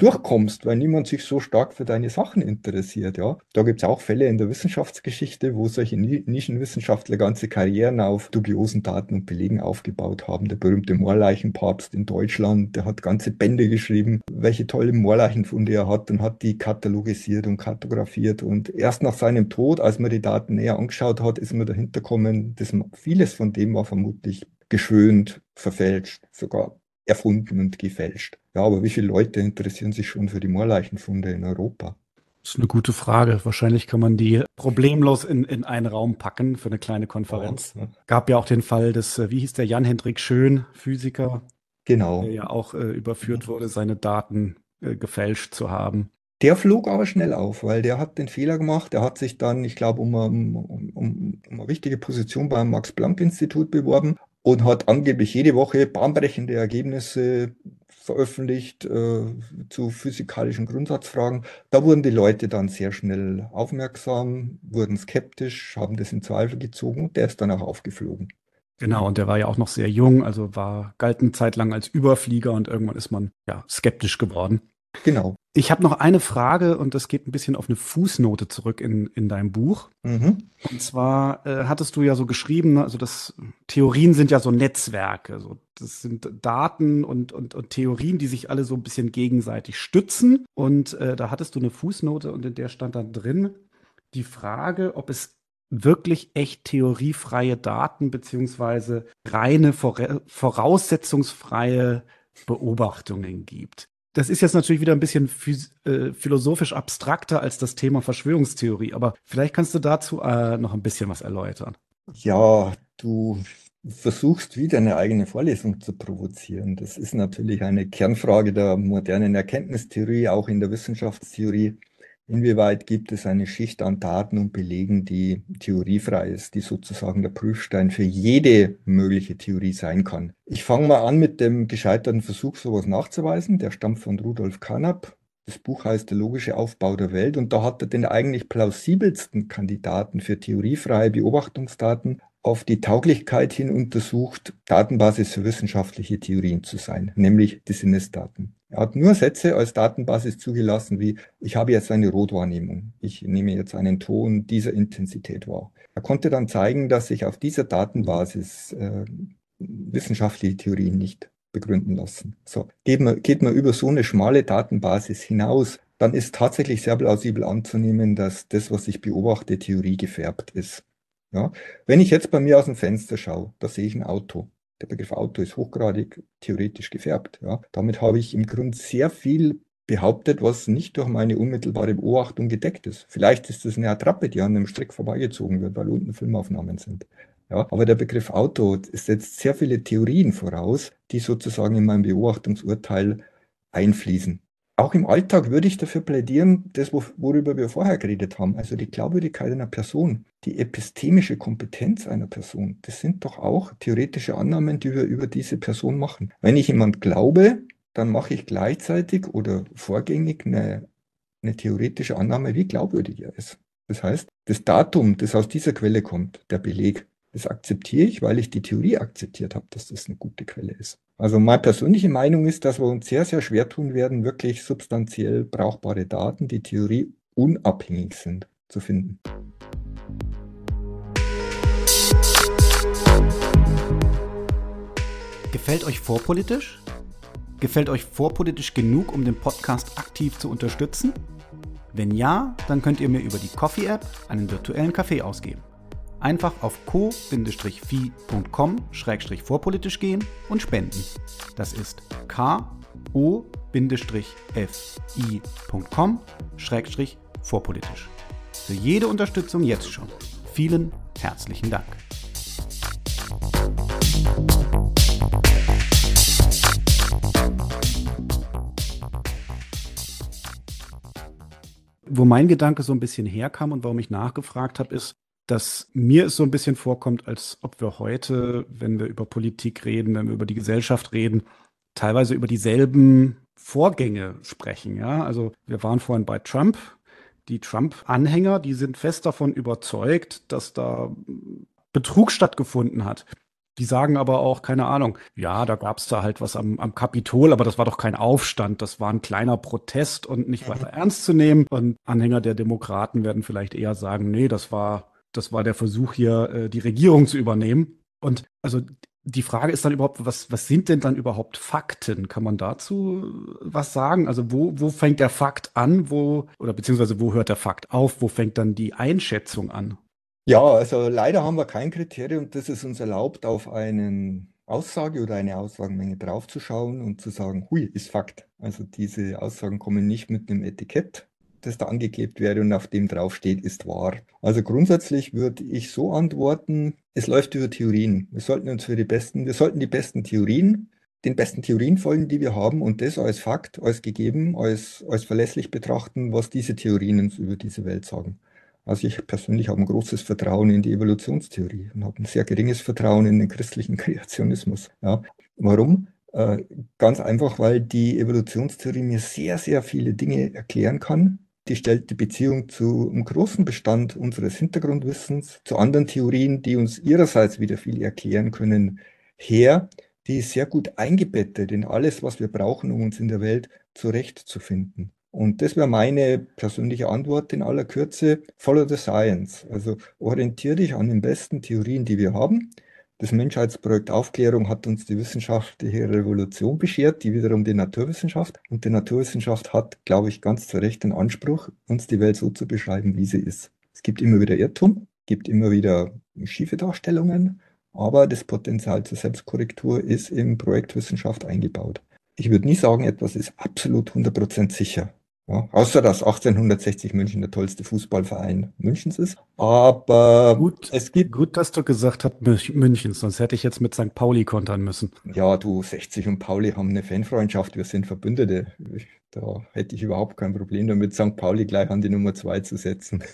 durchkommst, weil niemand sich so stark für deine Sachen interessiert. Ja, da gibt es auch Fälle in der Wissenschaftsgeschichte, wo solche Nischenwissenschaftler ganze Karrieren auf dubiosen Daten und Belegen aufgebaut haben. Der berühmte Moorleichenpapst in Deutschland, der hat ganze Bände geschrieben, welche tolle Moorleichenfunde er hat und hat die katalogisiert und kartografiert. Und erst nach seinem Tod, als man die Daten näher angeschaut hat, ist man dahinter gekommen, dass vieles von dem war vermutlich geschönt, verfälscht, sogar erfunden und gefälscht. Ja, aber wie viele Leute interessieren sich schon für die Moorleichenfunde in Europa? Das ist eine gute Frage. Wahrscheinlich kann man die problemlos in, in einen Raum packen für eine kleine Konferenz. Ja. Gab ja auch den Fall des, äh, wie hieß der, Jan-Hendrik Schön, Physiker. Genau. Der ja auch äh, überführt wurde, seine Daten äh, gefälscht zu haben. Der flog aber schnell auf, weil der hat den Fehler gemacht. Der hat sich dann, ich glaube, um, um, um, um eine wichtige Position beim Max-Planck-Institut beworben und hat angeblich jede Woche bahnbrechende Ergebnisse veröffentlicht äh, zu physikalischen Grundsatzfragen. Da wurden die Leute dann sehr schnell aufmerksam, wurden skeptisch, haben das in Zweifel gezogen und der ist dann auch aufgeflogen. Genau, und der war ja auch noch sehr jung, also war galt eine Zeit lang als Überflieger und irgendwann ist man ja skeptisch geworden. Genau. Ich habe noch eine Frage und das geht ein bisschen auf eine Fußnote zurück in, in deinem Buch. Mhm. Und zwar äh, hattest du ja so geschrieben, also das Theorien sind ja so Netzwerke. So, das sind Daten und, und, und Theorien, die sich alle so ein bisschen gegenseitig stützen. Und äh, da hattest du eine Fußnote und in der stand dann drin die Frage, ob es wirklich echt theoriefreie Daten beziehungsweise reine voraussetzungsfreie Beobachtungen gibt. Das ist jetzt natürlich wieder ein bisschen äh, philosophisch abstrakter als das Thema Verschwörungstheorie, aber vielleicht kannst du dazu äh, noch ein bisschen was erläutern. Ja, du versuchst wieder eine eigene Vorlesung zu provozieren. Das ist natürlich eine Kernfrage der modernen Erkenntnistheorie, auch in der Wissenschaftstheorie. Inwieweit gibt es eine Schicht an Daten und Belegen, die theoriefrei ist, die sozusagen der Prüfstein für jede mögliche Theorie sein kann? Ich fange mal an mit dem gescheiterten Versuch, sowas nachzuweisen. Der stammt von Rudolf Carnap. Das Buch heißt Der logische Aufbau der Welt und da hat er den eigentlich plausibelsten Kandidaten für theoriefreie Beobachtungsdaten auf die Tauglichkeit hin untersucht, Datenbasis für wissenschaftliche Theorien zu sein, nämlich die Sinnesdaten. Er hat nur Sätze als Datenbasis zugelassen wie, ich habe jetzt eine Rotwahrnehmung, ich nehme jetzt einen Ton dieser Intensität wahr. Er konnte dann zeigen, dass sich auf dieser Datenbasis äh, wissenschaftliche Theorien nicht begründen lassen. So, geht man, geht man über so eine schmale Datenbasis hinaus, dann ist tatsächlich sehr plausibel anzunehmen, dass das, was ich beobachte, Theorie gefärbt ist. Ja? Wenn ich jetzt bei mir aus dem Fenster schaue, da sehe ich ein Auto. Der Begriff Autor ist hochgradig theoretisch gefärbt. Ja. Damit habe ich im Grunde sehr viel behauptet, was nicht durch meine unmittelbare Beobachtung gedeckt ist. Vielleicht ist das eine Attrappe, die an einem Strick vorbeigezogen wird, weil unten Filmaufnahmen sind. Ja, aber der Begriff Auto setzt sehr viele Theorien voraus, die sozusagen in mein Beobachtungsurteil einfließen. Auch im Alltag würde ich dafür plädieren, das, worüber wir vorher geredet haben, also die Glaubwürdigkeit einer Person, die epistemische Kompetenz einer Person, das sind doch auch theoretische Annahmen, die wir über diese Person machen. Wenn ich jemand glaube, dann mache ich gleichzeitig oder vorgängig eine, eine theoretische Annahme, wie glaubwürdig er ist. Das heißt, das Datum, das aus dieser Quelle kommt, der Beleg, das akzeptiere ich, weil ich die Theorie akzeptiert habe, dass das eine gute Quelle ist. Also meine persönliche Meinung ist, dass wir uns sehr, sehr schwer tun werden, wirklich substanziell brauchbare Daten, die Theorie unabhängig sind, zu finden. Gefällt euch vorpolitisch? Gefällt euch vorpolitisch genug, um den Podcast aktiv zu unterstützen? Wenn ja, dann könnt ihr mir über die Coffee-App einen virtuellen Kaffee ausgeben. Einfach auf co-fi.com-vorpolitisch gehen und spenden. Das ist ko-fi.com-vorpolitisch. Für jede Unterstützung jetzt schon. Vielen herzlichen Dank. Wo mein Gedanke so ein bisschen herkam und warum ich nachgefragt habe, ist, dass mir es so ein bisschen vorkommt, als ob wir heute, wenn wir über Politik reden, wenn wir über die Gesellschaft reden, teilweise über dieselben Vorgänge sprechen. Ja, also wir waren vorhin bei Trump. Die Trump-Anhänger, die sind fest davon überzeugt, dass da Betrug stattgefunden hat. Die sagen aber auch, keine Ahnung, ja, da gab es da halt was am, am Kapitol, aber das war doch kein Aufstand, das war ein kleiner Protest und nicht weiter ernst zu nehmen. Und Anhänger der Demokraten werden vielleicht eher sagen, nee, das war das war der Versuch hier, äh, die Regierung zu übernehmen. Und also die Frage ist dann überhaupt, was, was sind denn dann überhaupt Fakten? Kann man dazu was sagen? Also wo, wo fängt der Fakt an, wo, oder beziehungsweise wo hört der Fakt auf, wo fängt dann die Einschätzung an? Ja, also leider haben wir kein Kriterium, das es uns erlaubt, auf einen Aussage oder eine Aussagenmenge draufzuschauen und zu sagen, hui, ist Fakt. Also diese Aussagen kommen nicht mit einem Etikett, das da angeklebt wäre und auf dem draufsteht, ist wahr. Also grundsätzlich würde ich so antworten, es läuft über Theorien. Wir sollten uns für die besten, wir sollten die besten Theorien, den besten Theorien folgen, die wir haben und das als Fakt, als gegeben, als, als verlässlich betrachten, was diese Theorien uns über diese Welt sagen. Also ich persönlich habe ein großes Vertrauen in die Evolutionstheorie und habe ein sehr geringes Vertrauen in den christlichen Kreationismus. Ja. Warum? Äh, ganz einfach, weil die Evolutionstheorie mir sehr, sehr viele Dinge erklären kann, die stellt die Beziehung zu einem großen Bestand unseres Hintergrundwissens, zu anderen Theorien, die uns ihrerseits wieder viel erklären können, her. Die ist sehr gut eingebettet in alles, was wir brauchen, um uns in der Welt zurechtzufinden. Und das wäre meine persönliche Antwort in aller Kürze. Follow the science. Also orientiere dich an den besten Theorien, die wir haben. Das Menschheitsprojekt Aufklärung hat uns die wissenschaftliche Revolution beschert, die wiederum die Naturwissenschaft. Und die Naturwissenschaft hat, glaube ich, ganz zu Recht den Anspruch, uns die Welt so zu beschreiben, wie sie ist. Es gibt immer wieder Irrtum, gibt immer wieder schiefe Darstellungen, aber das Potenzial zur Selbstkorrektur ist im Projekt Wissenschaft eingebaut. Ich würde nie sagen, etwas ist absolut 100% sicher. Ja, außer dass 1860 München der tollste Fußballverein Münchens ist. Aber gut, es gibt. Gut, dass du gesagt hast München, sonst hätte ich jetzt mit St. Pauli kontern müssen. Ja, du, 60 und Pauli haben eine Fanfreundschaft, wir sind Verbündete. Da hätte ich überhaupt kein Problem damit, St. Pauli gleich an die Nummer zwei zu setzen.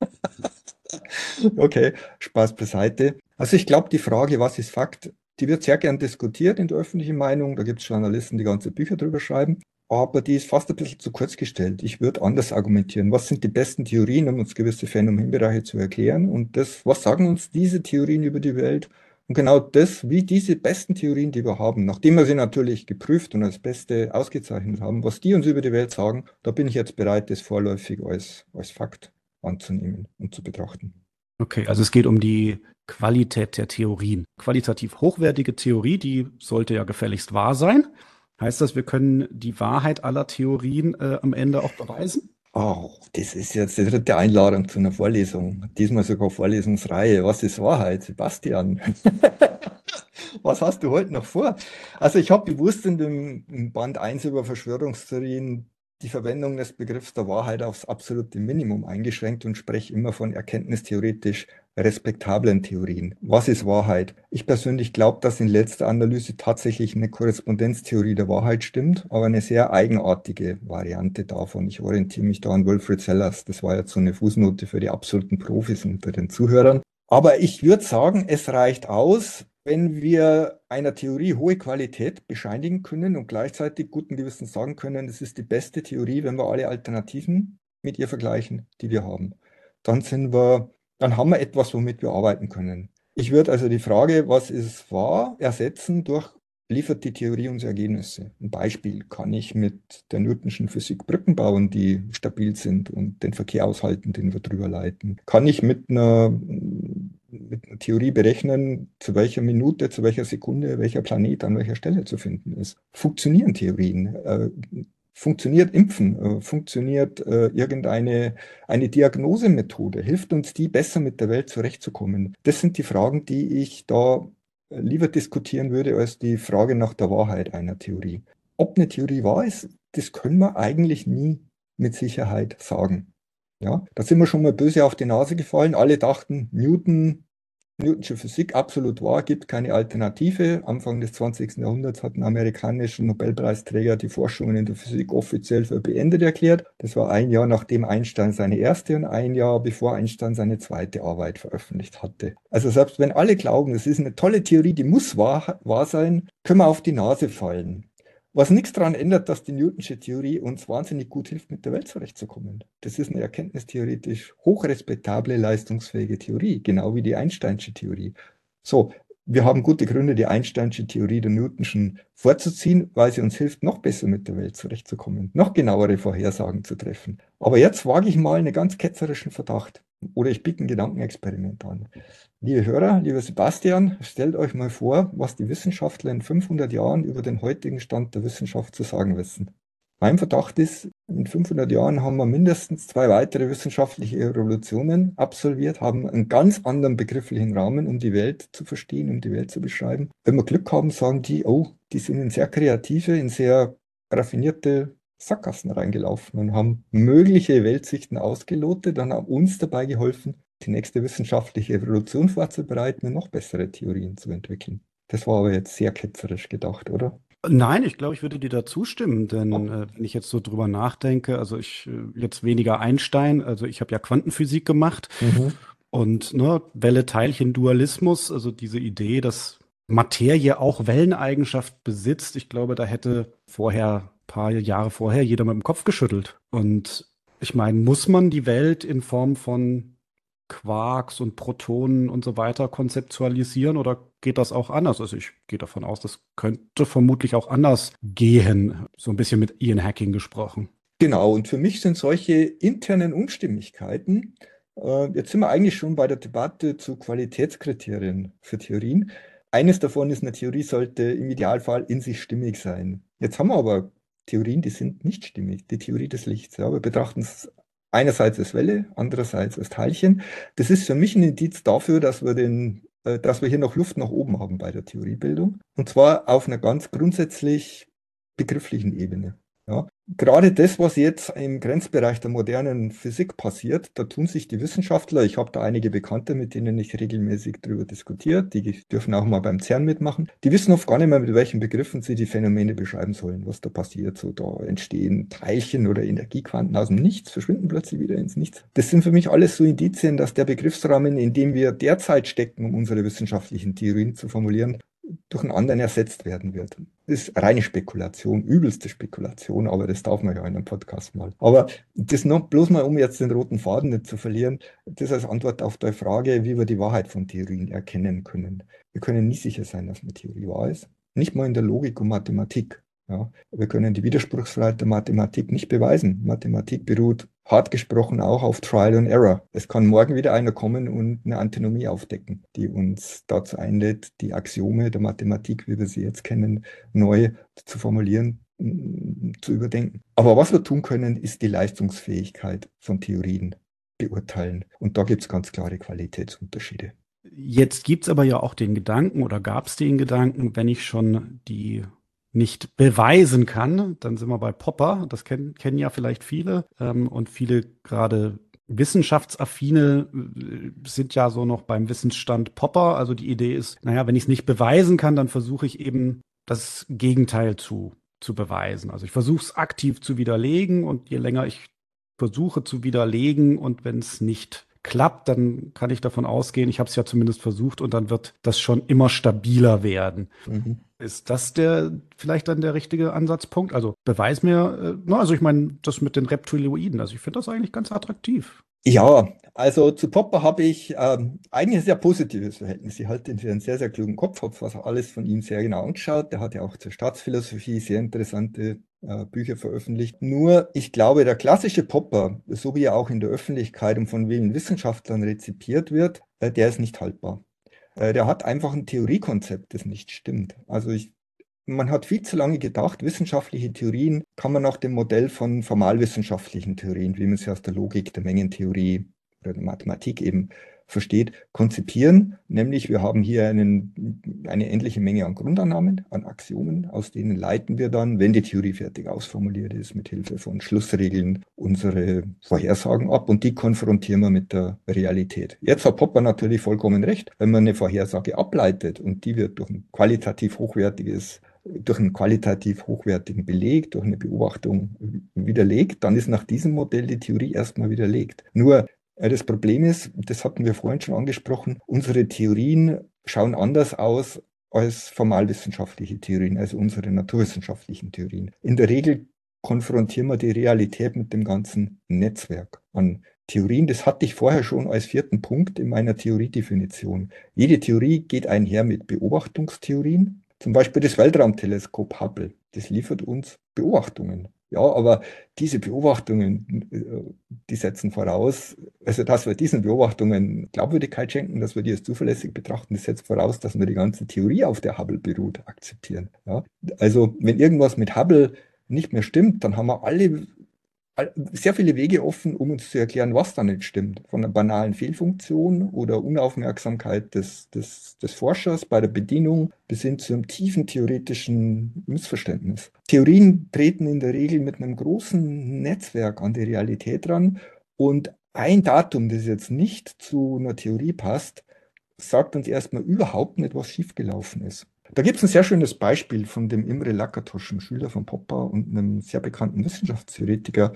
okay, Spaß beiseite. Also ich glaube, die Frage, was ist Fakt, die wird sehr gern diskutiert in der öffentlichen Meinung. Da gibt es Journalisten, die ganze Bücher drüber schreiben aber die ist fast ein bisschen zu kurz gestellt. Ich würde anders argumentieren. Was sind die besten Theorien, um uns gewisse Phänomenbereiche zu erklären? Und das, was sagen uns diese Theorien über die Welt? Und genau das, wie diese besten Theorien, die wir haben, nachdem wir sie natürlich geprüft und als beste ausgezeichnet haben, was die uns über die Welt sagen, da bin ich jetzt bereit, das vorläufig als, als Fakt anzunehmen und zu betrachten. Okay, also es geht um die Qualität der Theorien. Qualitativ hochwertige Theorie, die sollte ja gefälligst wahr sein. Heißt das, wir können die Wahrheit aller Theorien äh, am Ende auch beweisen? Oh, das ist jetzt die dritte Einladung zu einer Vorlesung. Diesmal sogar Vorlesungsreihe. Was ist Wahrheit, Sebastian? Was hast du heute noch vor? Also ich habe bewusst in dem Band 1 über Verschwörungstheorien die Verwendung des Begriffs der Wahrheit aufs absolute Minimum eingeschränkt und spreche immer von erkenntnistheoretisch respektablen Theorien. Was ist Wahrheit? Ich persönlich glaube, dass in letzter Analyse tatsächlich eine Korrespondenztheorie der Wahrheit stimmt, aber eine sehr eigenartige Variante davon. Ich orientiere mich da an Wilfrid Sellers. Das war jetzt so eine Fußnote für die absoluten Profis unter den Zuhörern. Aber ich würde sagen, es reicht aus, wenn wir einer Theorie hohe Qualität bescheinigen können und gleichzeitig guten Gewissens sagen können, es ist die beste Theorie, wenn wir alle Alternativen mit ihr vergleichen, die wir haben, dann sind wir, dann haben wir etwas, womit wir arbeiten können. Ich würde also die Frage, was ist wahr, ersetzen durch liefert die Theorie uns Ergebnisse. Ein Beispiel kann ich mit der Newtonschen Physik Brücken bauen, die stabil sind und den Verkehr aushalten, den wir drüber leiten. Kann ich mit einer mit einer Theorie berechnen, zu welcher Minute, zu welcher Sekunde, welcher Planet an welcher Stelle zu finden ist. Funktionieren Theorien? Funktioniert Impfen? Äh, funktioniert äh, irgendeine eine Diagnosemethode? Hilft uns die, besser mit der Welt zurechtzukommen? Das sind die Fragen, die ich da äh, lieber diskutieren würde, als die Frage nach der Wahrheit einer Theorie. Ob eine Theorie wahr ist, das können wir eigentlich nie mit Sicherheit sagen. Ja, da sind wir schon mal böse auf die Nase gefallen. Alle dachten, Newton, Newtonsche Physik absolut wahr, gibt keine Alternative. Anfang des 20. Jahrhunderts hat ein amerikanischer Nobelpreisträger die Forschungen in der Physik offiziell für beendet erklärt. Das war ein Jahr nachdem Einstein seine erste und ein Jahr bevor Einstein seine zweite Arbeit veröffentlicht hatte. Also selbst wenn alle glauben, es ist eine tolle Theorie, die muss wahr, wahr sein, können wir auf die Nase fallen. Was nichts daran ändert, dass die Newtonsche Theorie uns wahnsinnig gut hilft, mit der Welt zurechtzukommen. Das ist eine erkenntnistheoretisch hochrespektable, leistungsfähige Theorie, genau wie die Einsteinsche Theorie. So, wir haben gute Gründe, die Einsteinsche Theorie der Newtonschen vorzuziehen, weil sie uns hilft, noch besser mit der Welt zurechtzukommen, noch genauere Vorhersagen zu treffen. Aber jetzt wage ich mal einen ganz ketzerischen Verdacht oder ich biete ein Gedankenexperiment an. Liebe Hörer, lieber Sebastian, stellt euch mal vor, was die Wissenschaftler in 500 Jahren über den heutigen Stand der Wissenschaft zu sagen wissen. Mein Verdacht ist, in 500 Jahren haben wir mindestens zwei weitere wissenschaftliche Revolutionen absolviert, haben einen ganz anderen begrifflichen Rahmen, um die Welt zu verstehen, um die Welt zu beschreiben. Wenn wir Glück haben, sagen die, oh, die sind in sehr kreative, in sehr raffinierte Sackgassen reingelaufen und haben mögliche Weltsichten ausgelotet und haben uns dabei geholfen, die nächste wissenschaftliche Evolution vorzubereiten und noch bessere Theorien zu entwickeln. Das war aber jetzt sehr ketzerisch gedacht, oder? Nein, ich glaube, ich würde dir da zustimmen, denn oh. äh, wenn ich jetzt so drüber nachdenke, also ich äh, jetzt weniger Einstein, also ich habe ja Quantenphysik gemacht mhm. und ne, Welle-Teilchen-Dualismus, also diese Idee, dass Materie auch Welleneigenschaft besitzt, ich glaube, da hätte vorher paar Jahre vorher jeder mit dem Kopf geschüttelt. Und ich meine, muss man die Welt in Form von Quarks und Protonen und so weiter konzeptualisieren oder geht das auch anders? Also ich gehe davon aus, das könnte vermutlich auch anders gehen. So ein bisschen mit Ian Hacking gesprochen. Genau, und für mich sind solche internen Unstimmigkeiten, äh, jetzt sind wir eigentlich schon bei der Debatte zu Qualitätskriterien für Theorien. Eines davon ist, eine Theorie sollte im Idealfall in sich stimmig sein. Jetzt haben wir aber Theorien, die sind nicht stimmig. Die Theorie des Lichts. Ja, wir betrachten es einerseits als Welle, andererseits als Teilchen. Das ist für mich ein Indiz dafür, dass wir den äh, dass wir hier noch Luft nach oben haben bei der Theoriebildung. Und zwar auf einer ganz grundsätzlich begrifflichen Ebene. Ja, gerade das, was jetzt im Grenzbereich der modernen Physik passiert, da tun sich die Wissenschaftler, ich habe da einige Bekannte, mit denen ich regelmäßig darüber diskutiere, die dürfen auch mal beim CERN mitmachen, die wissen oft gar nicht mehr, mit welchen Begriffen sie die Phänomene beschreiben sollen, was da passiert. So, da entstehen Teilchen oder Energiequanten aus dem Nichts, verschwinden plötzlich wieder ins Nichts. Das sind für mich alles so Indizien, dass der Begriffsrahmen, in dem wir derzeit stecken, um unsere wissenschaftlichen Theorien zu formulieren, durch einen anderen ersetzt werden wird. Das ist reine Spekulation, übelste Spekulation, aber das darf man ja in einem Podcast mal. Aber das noch bloß mal, um jetzt den roten Faden nicht zu verlieren, das als Antwort auf die Frage, wie wir die Wahrheit von Theorien erkennen können. Wir können nie sicher sein, dass eine Theorie wahr ist. Nicht mal in der Logik und Mathematik. Ja, wir können die Widerspruchsfreiheit der Mathematik nicht beweisen. Mathematik beruht hart gesprochen auch auf Trial and Error. Es kann morgen wieder einer kommen und eine Antinomie aufdecken, die uns dazu einlädt, die Axiome der Mathematik, wie wir sie jetzt kennen, neu zu formulieren, zu überdenken. Aber was wir tun können, ist die Leistungsfähigkeit von Theorien beurteilen. Und da gibt es ganz klare Qualitätsunterschiede. Jetzt gibt es aber ja auch den Gedanken oder gab es den Gedanken, wenn ich schon die nicht beweisen kann, dann sind wir bei Popper. Das kennen, kennen ja vielleicht viele ähm, und viele gerade Wissenschaftsaffine äh, sind ja so noch beim Wissensstand Popper. Also die Idee ist, naja, wenn ich es nicht beweisen kann, dann versuche ich eben das Gegenteil zu, zu beweisen. Also ich versuche es aktiv zu widerlegen und je länger ich versuche zu widerlegen und wenn es nicht klappt, dann kann ich davon ausgehen, ich habe es ja zumindest versucht und dann wird das schon immer stabiler werden. Mhm. Ist das der vielleicht dann der richtige Ansatzpunkt? Also beweis mir, äh, also ich meine, das mit den Reptiloiden, also ich finde das eigentlich ganz attraktiv. Ja, also zu Popper habe ich ähm, eigentlich ein sehr positives Verhältnis. Ich halte ihn für einen sehr, sehr klugen Kopf, habe was alles von ihm sehr genau angeschaut. Der hat ja auch zur Staatsphilosophie sehr interessante äh, Bücher veröffentlicht. Nur, ich glaube, der klassische Popper, so wie er auch in der Öffentlichkeit und von vielen Wissenschaftlern rezipiert wird, äh, der ist nicht haltbar. Äh, der hat einfach ein Theoriekonzept, das nicht stimmt. Also ich man hat viel zu lange gedacht, wissenschaftliche Theorien kann man nach dem Modell von formalwissenschaftlichen Theorien, wie man sie aus der Logik, der Mengentheorie oder der Mathematik eben versteht, konzipieren. Nämlich wir haben hier einen, eine endliche Menge an Grundannahmen, an Axiomen, aus denen leiten wir dann, wenn die Theorie fertig ausformuliert ist, mit Hilfe von Schlussregeln unsere Vorhersagen ab und die konfrontieren wir mit der Realität. Jetzt hat Popper natürlich vollkommen recht, wenn man eine Vorhersage ableitet und die wird durch ein qualitativ hochwertiges durch einen qualitativ hochwertigen Beleg, durch eine Beobachtung widerlegt, dann ist nach diesem Modell die Theorie erstmal widerlegt. Nur das Problem ist, das hatten wir vorhin schon angesprochen, unsere Theorien schauen anders aus als formalwissenschaftliche Theorien, also unsere naturwissenschaftlichen Theorien. In der Regel konfrontieren wir die Realität mit dem ganzen Netzwerk an Theorien. Das hatte ich vorher schon als vierten Punkt in meiner Theoriedefinition. Jede Theorie geht einher mit Beobachtungstheorien, zum Beispiel das Weltraumteleskop Hubble, das liefert uns Beobachtungen. Ja, aber diese Beobachtungen, äh, die setzen voraus, also dass wir diesen Beobachtungen Glaubwürdigkeit schenken, dass wir die als zuverlässig betrachten, das setzt voraus, dass wir die ganze Theorie, auf der Hubble beruht, akzeptieren. Ja, also wenn irgendwas mit Hubble nicht mehr stimmt, dann haben wir alle sehr viele Wege offen, um uns zu erklären, was da nicht stimmt. Von einer banalen Fehlfunktion oder Unaufmerksamkeit des, des, des Forschers bei der Bedienung bis hin zu einem tiefen theoretischen Missverständnis. Theorien treten in der Regel mit einem großen Netzwerk an die Realität ran und ein Datum, das jetzt nicht zu einer Theorie passt, sagt uns erstmal überhaupt nicht, was schiefgelaufen ist. Da gibt es ein sehr schönes Beispiel von dem Imre Lakatosch, einem Schüler von Popper und einem sehr bekannten Wissenschaftstheoretiker.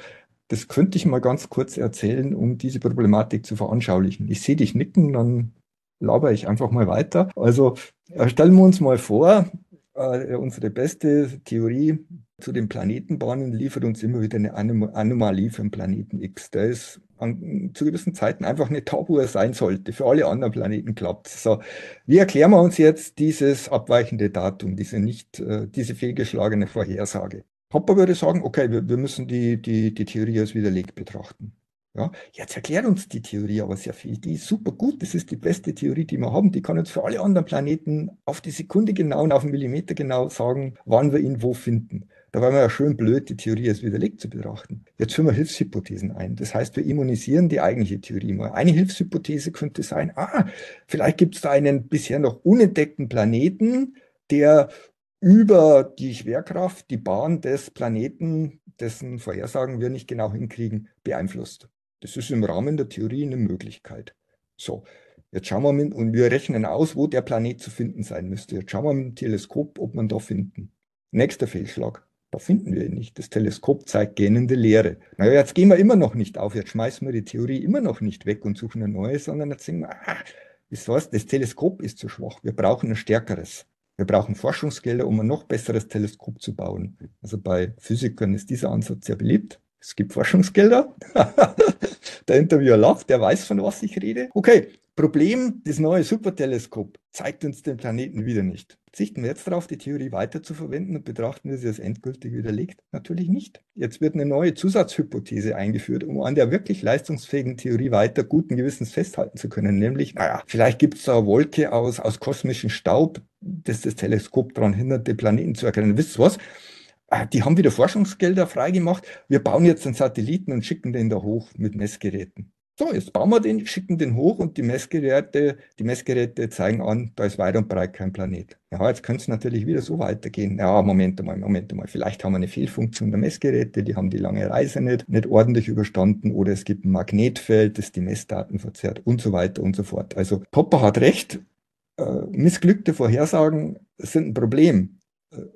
Das könnte ich mal ganz kurz erzählen, um diese Problematik zu veranschaulichen. Ich sehe dich nicken, dann laber ich einfach mal weiter. Also äh, stellen wir uns mal vor, äh, unsere beste Theorie zu den Planetenbahnen liefert uns immer wieder eine Anom Anomalie für den Planeten X. Der ist an, zu gewissen Zeiten einfach wo er sein sollte. Für alle anderen Planeten klappt So, wie erklären wir uns jetzt dieses abweichende Datum, diese nicht, äh, diese fehlgeschlagene Vorhersage? Popper würde sagen, okay, wir, wir müssen die, die, die Theorie als widerlegt betrachten. Ja, jetzt erklärt uns die Theorie aber sehr viel. Die ist super gut. Das ist die beste Theorie, die wir haben. Die kann uns für alle anderen Planeten auf die Sekunde genau und auf den Millimeter genau sagen, wann wir ihn wo finden. Da war man ja schön blöd, die Theorie als widerlegt zu betrachten. Jetzt führen wir Hilfshypothesen ein. Das heißt, wir immunisieren die eigentliche Theorie mal. Eine Hilfshypothese könnte sein, ah, vielleicht gibt es da einen bisher noch unentdeckten Planeten, der über die Schwerkraft, die Bahn des Planeten, dessen Vorhersagen wir nicht genau hinkriegen, beeinflusst. Das ist im Rahmen der Theorie eine Möglichkeit. So, jetzt schauen wir mit, und wir rechnen aus, wo der Planet zu finden sein müsste. Jetzt schauen wir mit dem Teleskop, ob man da finden. Nächster Fehlschlag. Da finden wir ihn nicht. Das Teleskop zeigt gähnende Leere. Naja, jetzt gehen wir immer noch nicht auf. Jetzt schmeißen wir die Theorie immer noch nicht weg und suchen eine neue, sondern jetzt sagen wir, ah, das, heißt, das Teleskop ist zu schwach. Wir brauchen ein stärkeres. Wir brauchen Forschungsgelder, um ein noch besseres Teleskop zu bauen. Also bei Physikern ist dieser Ansatz sehr beliebt. Es gibt Forschungsgelder. der Interviewer lacht, der weiß, von was ich rede. Okay, Problem, das neue Superteleskop zeigt uns den Planeten wieder nicht. Zichten wir jetzt darauf, die Theorie weiter zu verwenden und betrachten wir sie als endgültig widerlegt? Natürlich nicht. Jetzt wird eine neue Zusatzhypothese eingeführt, um an der wirklich leistungsfähigen Theorie weiter guten Gewissens festhalten zu können. Nämlich, naja, vielleicht gibt es da eine Wolke aus, aus kosmischem Staub, das das Teleskop daran hindert, den Planeten zu erkennen. Wisst ihr was? Ah, die haben wieder Forschungsgelder freigemacht. Wir bauen jetzt einen Satelliten und schicken den da hoch mit Messgeräten. So, jetzt bauen wir den, schicken den hoch und die Messgeräte, die Messgeräte zeigen an, da ist weit und breit kein Planet. Ja, jetzt könnte es natürlich wieder so weitergehen. Ja, Moment mal, Moment mal. Vielleicht haben wir eine Fehlfunktion der Messgeräte, die haben die lange Reise nicht, nicht ordentlich überstanden oder es gibt ein Magnetfeld, das die Messdaten verzerrt und so weiter und so fort. Also Popper hat recht, äh, missglückte Vorhersagen sind ein Problem,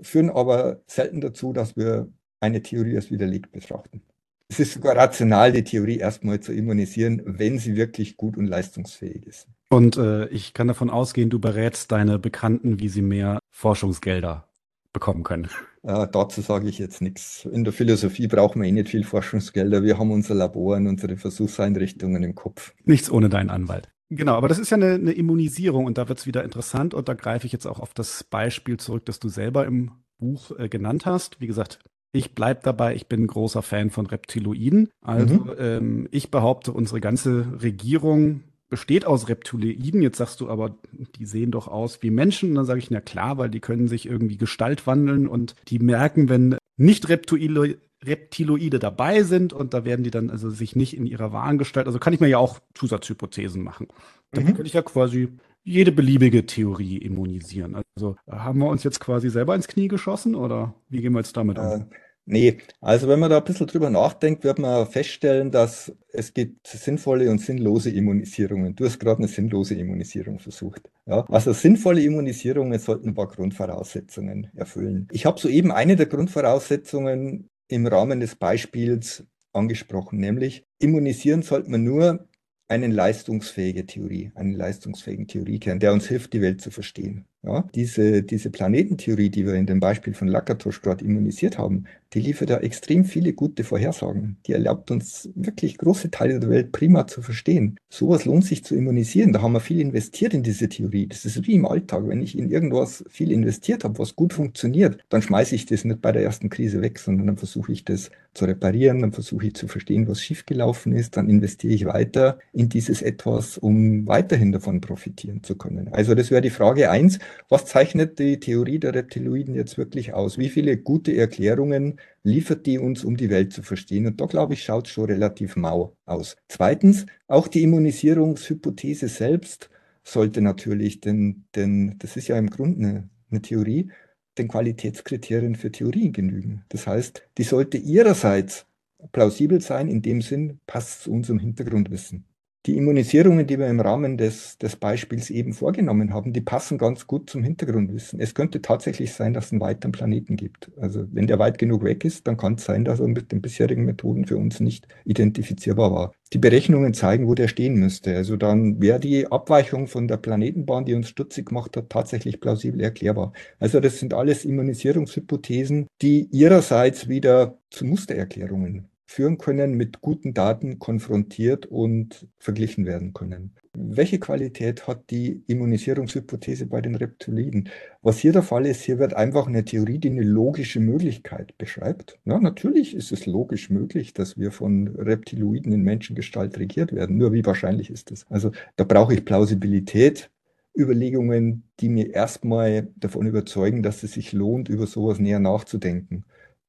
führen aber selten dazu, dass wir eine Theorie als widerlegt betrachten. Es ist sogar rational, die Theorie erstmal zu immunisieren, wenn sie wirklich gut und leistungsfähig ist. Und äh, ich kann davon ausgehen, du berätst deine Bekannten, wie sie mehr Forschungsgelder bekommen können. Äh, dazu sage ich jetzt nichts. In der Philosophie brauchen wir eh nicht viel Forschungsgelder. Wir haben unser Labor und unsere Versuchseinrichtungen im Kopf. Nichts ohne deinen Anwalt. Genau, aber das ist ja eine, eine Immunisierung und da wird es wieder interessant und da greife ich jetzt auch auf das Beispiel zurück, das du selber im Buch äh, genannt hast. Wie gesagt, ich bleibe dabei, ich bin ein großer Fan von Reptiloiden. Also mhm. ähm, ich behaupte, unsere ganze Regierung besteht aus Reptiloiden. Jetzt sagst du aber, die sehen doch aus wie Menschen. Und dann sage ich, na klar, weil die können sich irgendwie Gestalt wandeln und die merken, wenn nicht Reptiloide, Reptiloide dabei sind und da werden die dann also sich nicht in ihrer wahren Gestalt, also kann ich mir ja auch Zusatzhypothesen machen. Dann mhm. könnte ich ja quasi jede beliebige Theorie immunisieren. Also haben wir uns jetzt quasi selber ins Knie geschossen oder wie gehen wir jetzt damit um? Äh, nee, also wenn man da ein bisschen drüber nachdenkt, wird man feststellen, dass es gibt sinnvolle und sinnlose Immunisierungen. Du hast gerade eine sinnlose Immunisierung versucht. Ja, also sinnvolle Immunisierungen sollten ein paar Grundvoraussetzungen erfüllen. Ich habe soeben eine der Grundvoraussetzungen im Rahmen des Beispiels angesprochen, nämlich immunisieren sollte man nur eine leistungsfähige Theorie, einen leistungsfähigen Theoriekern, der uns hilft, die Welt zu verstehen. Ja, diese, diese Planetentheorie, die wir in dem Beispiel von Lakatosch gerade immunisiert haben, die liefert ja extrem viele gute Vorhersagen. Die erlaubt uns wirklich große Teile der Welt prima zu verstehen. Sowas lohnt sich zu immunisieren. Da haben wir viel investiert in diese Theorie. Das ist wie im Alltag. Wenn ich in irgendwas viel investiert habe, was gut funktioniert, dann schmeiße ich das nicht bei der ersten Krise weg, sondern dann versuche ich das zu reparieren, dann versuche ich zu verstehen, was schiefgelaufen ist, dann investiere ich weiter in dieses etwas, um weiterhin davon profitieren zu können. Also das wäre die Frage eins. Was zeichnet die Theorie der Reptiloiden jetzt wirklich aus? Wie viele gute Erklärungen liefert die uns, um die Welt zu verstehen? Und da, glaube ich, schaut es schon relativ mau aus. Zweitens, auch die Immunisierungshypothese selbst sollte natürlich, denn, denn das ist ja im Grunde eine, eine Theorie, den Qualitätskriterien für Theorien genügen. Das heißt, die sollte ihrerseits plausibel sein, in dem Sinn, passt zu unserem Hintergrundwissen. Die Immunisierungen, die wir im Rahmen des, des Beispiels eben vorgenommen haben, die passen ganz gut zum Hintergrundwissen. Es könnte tatsächlich sein, dass es einen weiteren Planeten gibt. Also wenn der weit genug weg ist, dann kann es sein, dass er mit den bisherigen Methoden für uns nicht identifizierbar war. Die Berechnungen zeigen, wo der stehen müsste. Also dann wäre die Abweichung von der Planetenbahn, die uns stutzig gemacht hat, tatsächlich plausibel erklärbar. Also das sind alles Immunisierungshypothesen, die ihrerseits wieder zu Mustererklärungen führen können, mit guten Daten konfrontiert und verglichen werden können. Welche Qualität hat die Immunisierungshypothese bei den Reptiliden? Was hier der Fall ist, hier wird einfach eine Theorie, die eine logische Möglichkeit beschreibt. Ja, natürlich ist es logisch möglich, dass wir von Reptiloiden in Menschengestalt regiert werden. Nur wie wahrscheinlich ist das? Also da brauche ich Plausibilität, Überlegungen, die mir erstmal davon überzeugen, dass es sich lohnt, über sowas näher nachzudenken.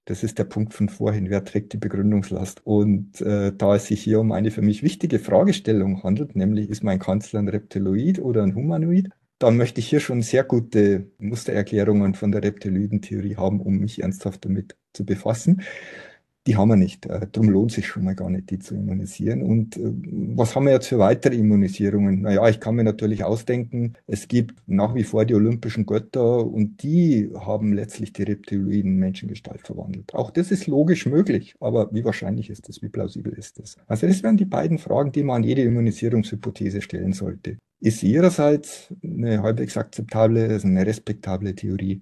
Das ist der Punkt von vorhin. Wer trägt die Begründungslast? Und äh, da es sich hier um eine für mich wichtige Fragestellung handelt, nämlich ist mein Kanzler ein Reptiloid oder ein Humanoid, dann möchte ich hier schon sehr gute Mustererklärungen von der Reptiloidentheorie haben, um mich ernsthaft damit zu befassen die haben wir nicht. Äh, Darum lohnt sich schon mal gar nicht, die zu immunisieren. Und äh, was haben wir jetzt für weitere Immunisierungen? Naja, ich kann mir natürlich ausdenken, es gibt nach wie vor die olympischen Götter und die haben letztlich die Reptiloiden Menschengestalt verwandelt. Auch das ist logisch möglich, aber wie wahrscheinlich ist das? Wie plausibel ist das? Also das wären die beiden Fragen, die man an jede Immunisierungshypothese stellen sollte. Ist sie ihrerseits eine halbwegs akzeptable, also eine respektable Theorie?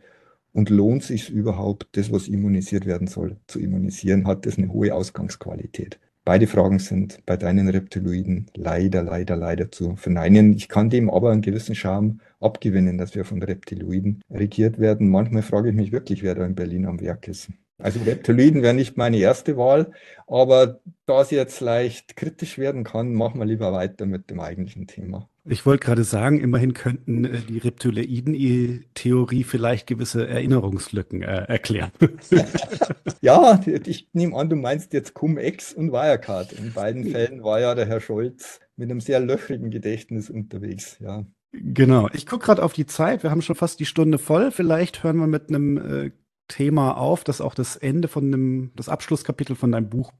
Und lohnt sich überhaupt, das, was immunisiert werden soll, zu immunisieren? Hat das eine hohe Ausgangsqualität? Beide Fragen sind bei deinen Reptiloiden leider, leider, leider zu verneinen. Ich kann dem aber einen gewissen Charme abgewinnen, dass wir von Reptiloiden regiert werden. Manchmal frage ich mich wirklich, wer da in Berlin am Werk ist. Also Reptiloiden wäre nicht meine erste Wahl, aber da es jetzt leicht kritisch werden kann, machen wir lieber weiter mit dem eigentlichen Thema. Ich wollte gerade sagen, immerhin könnten äh, die Reptiloiden-Theorie vielleicht gewisse Erinnerungslücken äh, erklären. ja, ich nehme an, du meinst jetzt Cum-Ex und Wirecard. In beiden Fällen war ja der Herr Scholz mit einem sehr löchrigen Gedächtnis unterwegs. Ja. Genau. Ich gucke gerade auf die Zeit. Wir haben schon fast die Stunde voll. Vielleicht hören wir mit einem äh, Thema auf, das auch das Ende von dem, das Abschlusskapitel von deinem Buch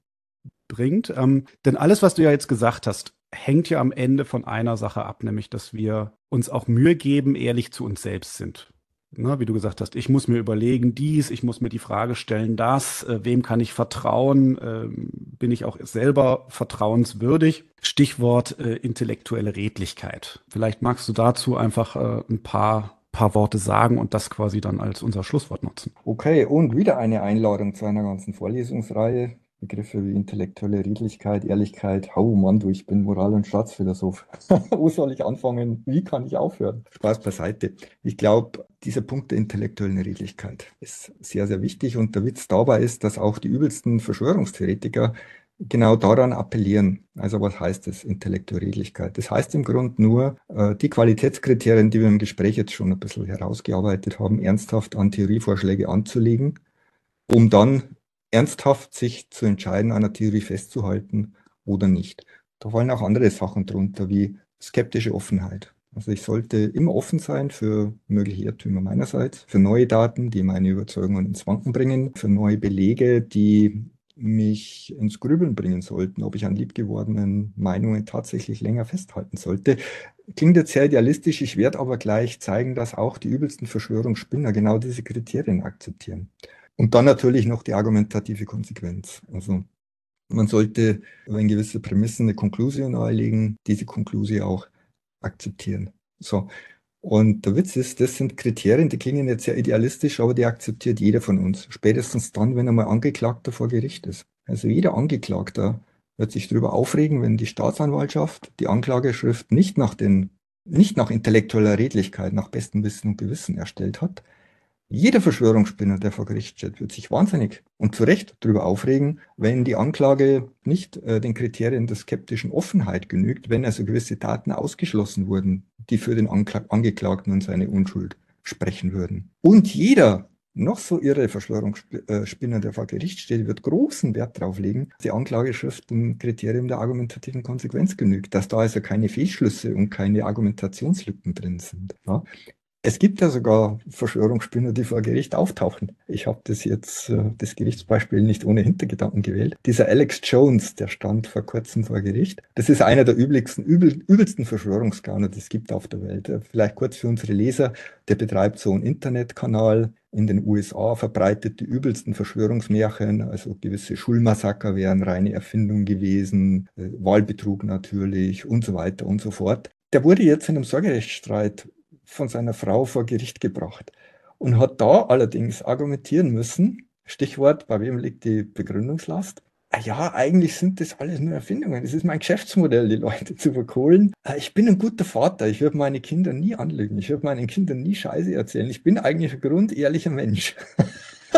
bringt. Ähm, denn alles, was du ja jetzt gesagt hast, hängt ja am Ende von einer Sache ab, nämlich dass wir uns auch Mühe geben, ehrlich zu uns selbst sind. Na, wie du gesagt hast, ich muss mir überlegen dies, ich muss mir die Frage stellen das, äh, wem kann ich vertrauen, äh, bin ich auch selber vertrauenswürdig. Stichwort äh, intellektuelle Redlichkeit. Vielleicht magst du dazu einfach äh, ein paar paar Worte sagen und das quasi dann als unser Schlusswort nutzen. Okay, und wieder eine Einladung zu einer ganzen Vorlesungsreihe. Begriffe wie intellektuelle Redlichkeit, Ehrlichkeit. Oh Mann, du, ich bin Moral- und Staatsphilosoph. Wo soll ich anfangen? Wie kann ich aufhören? Spaß beiseite. Ich glaube, dieser Punkt der intellektuellen Redlichkeit ist sehr, sehr wichtig. Und der Witz dabei ist, dass auch die übelsten Verschwörungstheoretiker genau daran appellieren. Also was heißt das, intellektuelle Redlichkeit? Das heißt im Grunde nur, äh, die Qualitätskriterien, die wir im Gespräch jetzt schon ein bisschen herausgearbeitet haben, ernsthaft an Theorievorschläge anzulegen, um dann ernsthaft sich zu entscheiden, an einer Theorie festzuhalten oder nicht. Da fallen auch andere Sachen drunter, wie skeptische Offenheit. Also ich sollte immer offen sein für mögliche Irrtümer meinerseits, für neue Daten, die meine Überzeugungen ins Wanken bringen, für neue Belege, die mich ins Grübeln bringen sollten, ob ich an liebgewordenen Meinungen tatsächlich länger festhalten sollte. Klingt jetzt sehr idealistisch, ich werde aber gleich zeigen, dass auch die übelsten Verschwörungsspinner genau diese Kriterien akzeptieren. Und dann natürlich noch die argumentative Konsequenz. Also man sollte, wenn gewisse Prämissen eine Konklusion nahelegen, diese Konklusion auch akzeptieren. So. Und der Witz ist, das sind Kriterien, die klingen jetzt sehr idealistisch, aber die akzeptiert jeder von uns. Spätestens dann, wenn er mal Angeklagter vor Gericht ist. Also jeder Angeklagter wird sich darüber aufregen, wenn die Staatsanwaltschaft die Anklageschrift nicht nach den, nicht nach intellektueller Redlichkeit, nach bestem Wissen und Gewissen erstellt hat, jeder Verschwörungsspinner, der vor Gericht steht, wird sich wahnsinnig und zu Recht darüber aufregen, wenn die Anklage nicht äh, den Kriterien der skeptischen Offenheit genügt, wenn also gewisse Daten ausgeschlossen wurden, die für den Ankla Angeklagten und seine Unschuld sprechen würden. Und jeder noch so irre Verschwörungsspinner, der vor Gericht steht, wird großen Wert darauf legen, dass die Anklageschrift dem Kriterium der argumentativen Konsequenz genügt, dass da also keine Fehlschlüsse und keine Argumentationslücken drin sind. Ja? Es gibt ja sogar Verschwörungsspinner, die vor Gericht auftauchen. Ich habe das jetzt, äh, das Gerichtsbeispiel nicht ohne Hintergedanken gewählt. Dieser Alex Jones, der stand vor kurzem vor Gericht. Das ist einer der übelsten, übel, übelsten Verschwörungsgauner, die es gibt auf der Welt. Äh, vielleicht kurz für unsere Leser. Der betreibt so einen Internetkanal in den USA, verbreitet die übelsten Verschwörungsmärchen, also gewisse Schulmassaker wären reine Erfindung gewesen, äh, Wahlbetrug natürlich und so weiter und so fort. Der wurde jetzt in einem Sorgerechtsstreit von seiner Frau vor Gericht gebracht und hat da allerdings argumentieren müssen, Stichwort, bei wem liegt die Begründungslast? Ah ja, eigentlich sind das alles nur Erfindungen. Es ist mein Geschäftsmodell, die Leute zu verkohlen. Ah, ich bin ein guter Vater. Ich würde meine Kinder nie anlügen. Ich würde meinen Kindern nie Scheiße erzählen. Ich bin eigentlich ein grundehrlicher Mensch.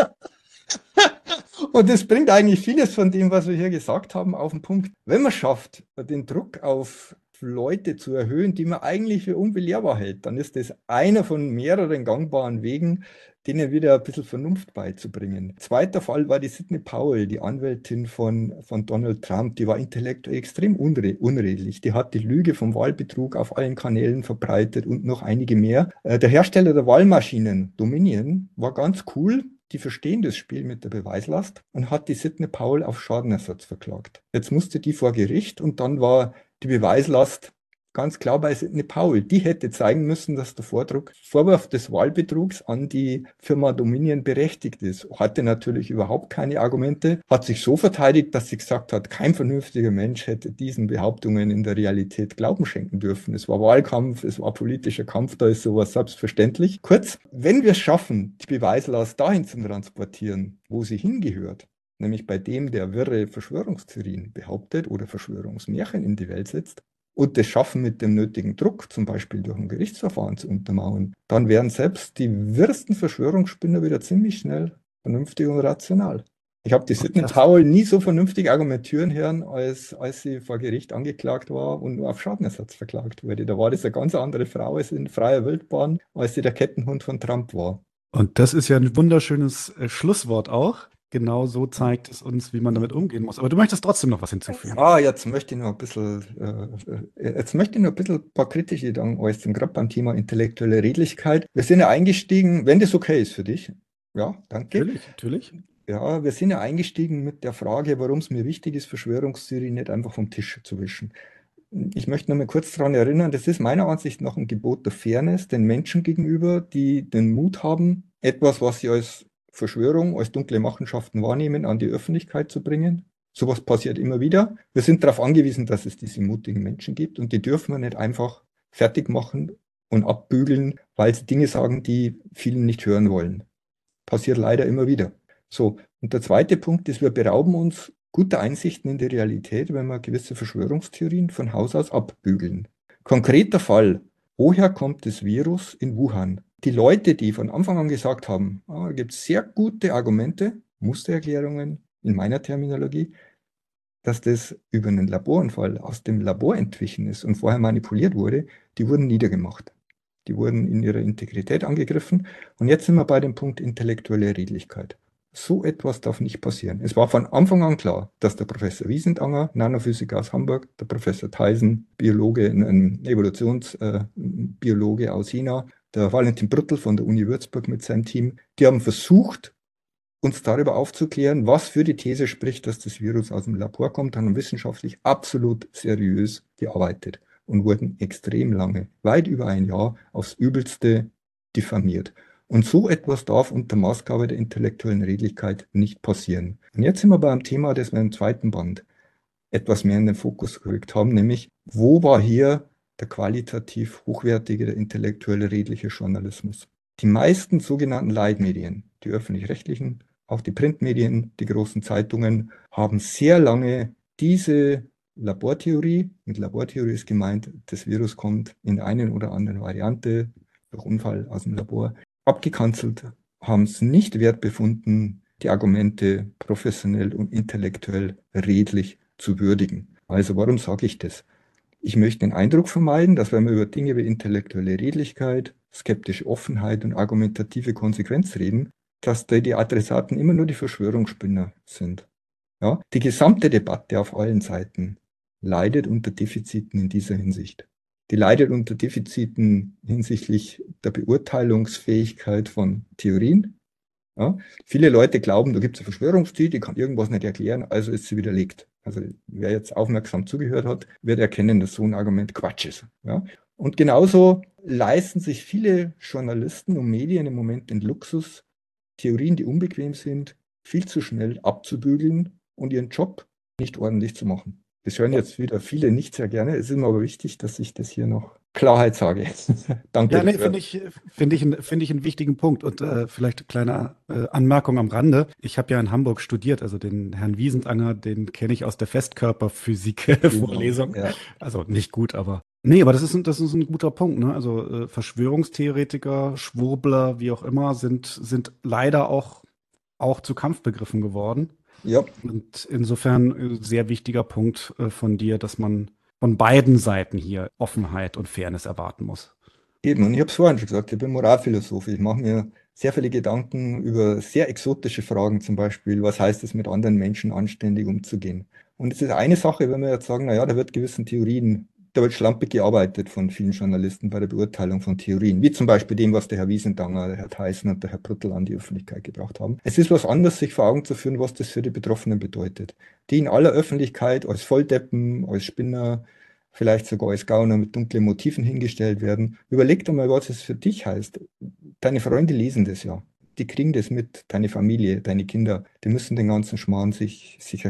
Und das bringt eigentlich vieles von dem, was wir hier gesagt haben, auf den Punkt. Wenn man schafft, den Druck auf Leute zu erhöhen, die man eigentlich für unbelehrbar hält, dann ist das einer von mehreren gangbaren Wegen, denen wieder ein bisschen Vernunft beizubringen. Zweiter Fall war die Sidney Powell, die Anwältin von, von Donald Trump. Die war intellektuell extrem unre unredlich. Die hat die Lüge vom Wahlbetrug auf allen Kanälen verbreitet und noch einige mehr. Äh, der Hersteller der Wahlmaschinen, Dominion, war ganz cool. Die verstehen das Spiel mit der Beweislast und hat die Sidney Powell auf Schadenersatz verklagt. Jetzt musste die vor Gericht und dann war die Beweislast ganz klar bei Sidney Powell. Die hätte zeigen müssen, dass der Vordruck, Vorwurf des Wahlbetrugs an die Firma Dominion berechtigt ist. Hatte natürlich überhaupt keine Argumente, hat sich so verteidigt, dass sie gesagt hat, kein vernünftiger Mensch hätte diesen Behauptungen in der Realität Glauben schenken dürfen. Es war Wahlkampf, es war politischer Kampf, da ist sowas selbstverständlich. Kurz, wenn wir es schaffen, die Beweislast dahin zu transportieren, wo sie hingehört, nämlich bei dem, der wirre Verschwörungstheorien behauptet oder Verschwörungsmärchen in die Welt setzt, und das schaffen mit dem nötigen Druck, zum Beispiel durch ein Gerichtsverfahren zu untermauern, dann werden selbst die wirsten Verschwörungsspinner wieder ziemlich schnell vernünftig und rational. Ich habe die Sidney Powell nie so vernünftig argumentieren hören, als, als sie vor Gericht angeklagt war und nur auf Schadenersatz verklagt wurde. Da war das eine ganz andere Frau als in freier Wildbahn, als sie der Kettenhund von Trump war. Und das ist ja ein wunderschönes äh, Schlusswort auch. Genau so zeigt es uns, wie man damit umgehen muss. Aber du möchtest trotzdem noch was hinzufügen. Ah, jetzt möchte ich noch ein bisschen, äh, äh jetzt möchte ich noch ein bisschen ein paar kritische Gedanken äußern, gerade beim Thema intellektuelle Redlichkeit. Wir sind ja eingestiegen, wenn das okay ist für dich. Ja, danke. Natürlich, natürlich. Ja, wir sind ja eingestiegen mit der Frage, warum es mir wichtig ist, Verschwörungstheorien nicht einfach vom Tisch zu wischen. Ich möchte noch mal kurz daran erinnern, das ist meiner Ansicht nach ein Gebot der Fairness den Menschen gegenüber, die den Mut haben, etwas, was sie als Verschwörung, als dunkle Machenschaften wahrnehmen, an die Öffentlichkeit zu bringen. Sowas passiert immer wieder. Wir sind darauf angewiesen, dass es diese mutigen Menschen gibt und die dürfen wir nicht einfach fertig machen und abbügeln, weil sie Dinge sagen, die vielen nicht hören wollen. Passiert leider immer wieder. So, und der zweite Punkt ist, wir berauben uns guter Einsichten in die Realität, wenn wir gewisse Verschwörungstheorien von Haus aus abbügeln. Konkreter Fall, woher kommt das Virus in Wuhan? Die Leute, die von Anfang an gesagt haben, ah, gibt es sehr gute Argumente, Mustererklärungen in meiner Terminologie, dass das über einen Laboranfall aus dem Labor entwichen ist und vorher manipuliert wurde, die wurden niedergemacht. Die wurden in ihrer Integrität angegriffen. Und jetzt sind wir bei dem Punkt intellektuelle Redlichkeit. So etwas darf nicht passieren. Es war von Anfang an klar, dass der Professor Wiesendanger, Nanophysiker aus Hamburg, der Professor Theisen, Biologe, ein Evolutionsbiologe äh, aus China, der Valentin Brüttel von der Uni Würzburg mit seinem Team, die haben versucht, uns darüber aufzuklären, was für die These spricht, dass das Virus aus dem Labor kommt, haben wissenschaftlich absolut seriös gearbeitet und wurden extrem lange, weit über ein Jahr, aufs Übelste diffamiert. Und so etwas darf unter Maßgabe der intellektuellen Redlichkeit nicht passieren. Und jetzt sind wir beim Thema, das wir im zweiten Band etwas mehr in den Fokus gerückt haben, nämlich wo war hier der qualitativ hochwertige, intellektuelle, redliche Journalismus? Die meisten sogenannten Leitmedien, die öffentlich-rechtlichen, auch die Printmedien, die großen Zeitungen, haben sehr lange diese Labortheorie, mit Labortheorie ist gemeint, das Virus kommt in der einen oder anderen Variante durch Unfall aus dem Labor, abgekanzelt, haben es nicht wert befunden, die Argumente professionell und intellektuell redlich zu würdigen. Also warum sage ich das? Ich möchte den Eindruck vermeiden, dass wenn wir über Dinge wie intellektuelle Redlichkeit, skeptische Offenheit und argumentative Konsequenz reden, dass da die Adressaten immer nur die Verschwörungsspinner sind. Ja, die gesamte Debatte auf allen Seiten leidet unter Defiziten in dieser Hinsicht die leidet unter Defiziten hinsichtlich der Beurteilungsfähigkeit von Theorien. Ja, viele Leute glauben, da gibt es eine Verschwörungstheorie, die kann irgendwas nicht erklären, also ist sie widerlegt. Also wer jetzt aufmerksam zugehört hat, wird erkennen, dass so ein Argument Quatsch ist. Ja? Und genauso leisten sich viele Journalisten und Medien im Moment den Luxus, Theorien, die unbequem sind, viel zu schnell abzubügeln und ihren Job nicht ordentlich zu machen. Das hören jetzt wieder viele nicht sehr gerne. Es ist mir aber wichtig, dass ich das hier noch Klarheit sage. Danke. Ja, nee, finde ich, find ich, find ich einen wichtigen Punkt. Und äh, vielleicht eine kleine äh, Anmerkung am Rande. Ich habe ja in Hamburg studiert, also den Herrn Wiesendanger, den kenne ich aus der Festkörperphysik-Vorlesung. Genau, ja. Also nicht gut, aber. Nee, aber das ist, ein, das ist ein guter Punkt. Ne? Also äh, Verschwörungstheoretiker, Schwurbler, wie auch immer, sind, sind leider auch, auch zu Kampfbegriffen geworden. Ja. Und insofern äh, sehr wichtiger Punkt äh, von dir, dass man von beiden Seiten hier Offenheit und Fairness erwarten muss. Eben, und ich habe es vorhin schon gesagt, ich bin Moralphilosoph. Ich mache mir sehr viele Gedanken über sehr exotische Fragen, zum Beispiel, was heißt es, mit anderen Menschen anständig umzugehen. Und es ist eine Sache, wenn wir jetzt sagen, naja, da wird gewissen Theorien da wird schlampig gearbeitet von vielen Journalisten bei der Beurteilung von Theorien, wie zum Beispiel dem, was der Herr Wiesendanger, der Herr Theissen und der Herr Brüttel an die Öffentlichkeit gebracht haben. Es ist was anderes, sich vor Augen zu führen, was das für die Betroffenen bedeutet, die in aller Öffentlichkeit als Volldeppen, als Spinner, vielleicht sogar als Gauner mit dunklen Motiven hingestellt werden. Überleg doch mal, was es für dich heißt. Deine Freunde lesen das ja. Die kriegen das mit, deine Familie, deine Kinder, die müssen den ganzen Schmarrn sich, sich,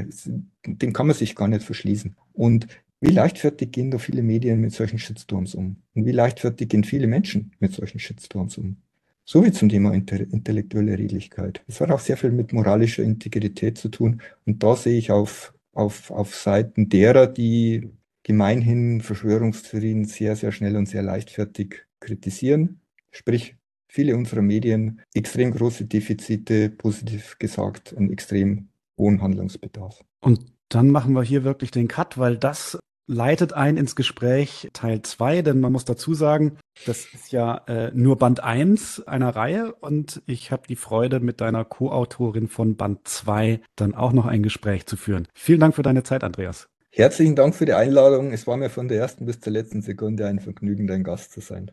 den kann man sich gar nicht verschließen. Und wie leichtfertig gehen da viele Medien mit solchen Shitstorms um? Und wie leichtfertig gehen viele Menschen mit solchen Shitstorms um? So wie zum Thema intellektuelle Redlichkeit. Es hat auch sehr viel mit moralischer Integrität zu tun. Und da sehe ich auf, auf, auf Seiten derer, die gemeinhin Verschwörungstheorien sehr, sehr schnell und sehr leichtfertig kritisieren. Sprich, viele unserer Medien extrem große Defizite, positiv gesagt, ein extrem hohen Handlungsbedarf. Und dann machen wir hier wirklich den Cut, weil das leitet ein ins Gespräch Teil 2, denn man muss dazu sagen, das ist ja äh, nur Band 1 einer Reihe und ich habe die Freude, mit deiner Co-Autorin von Band 2 dann auch noch ein Gespräch zu führen. Vielen Dank für deine Zeit, Andreas. Herzlichen Dank für die Einladung. Es war mir von der ersten bis zur letzten Sekunde ein Vergnügen, dein Gast zu sein.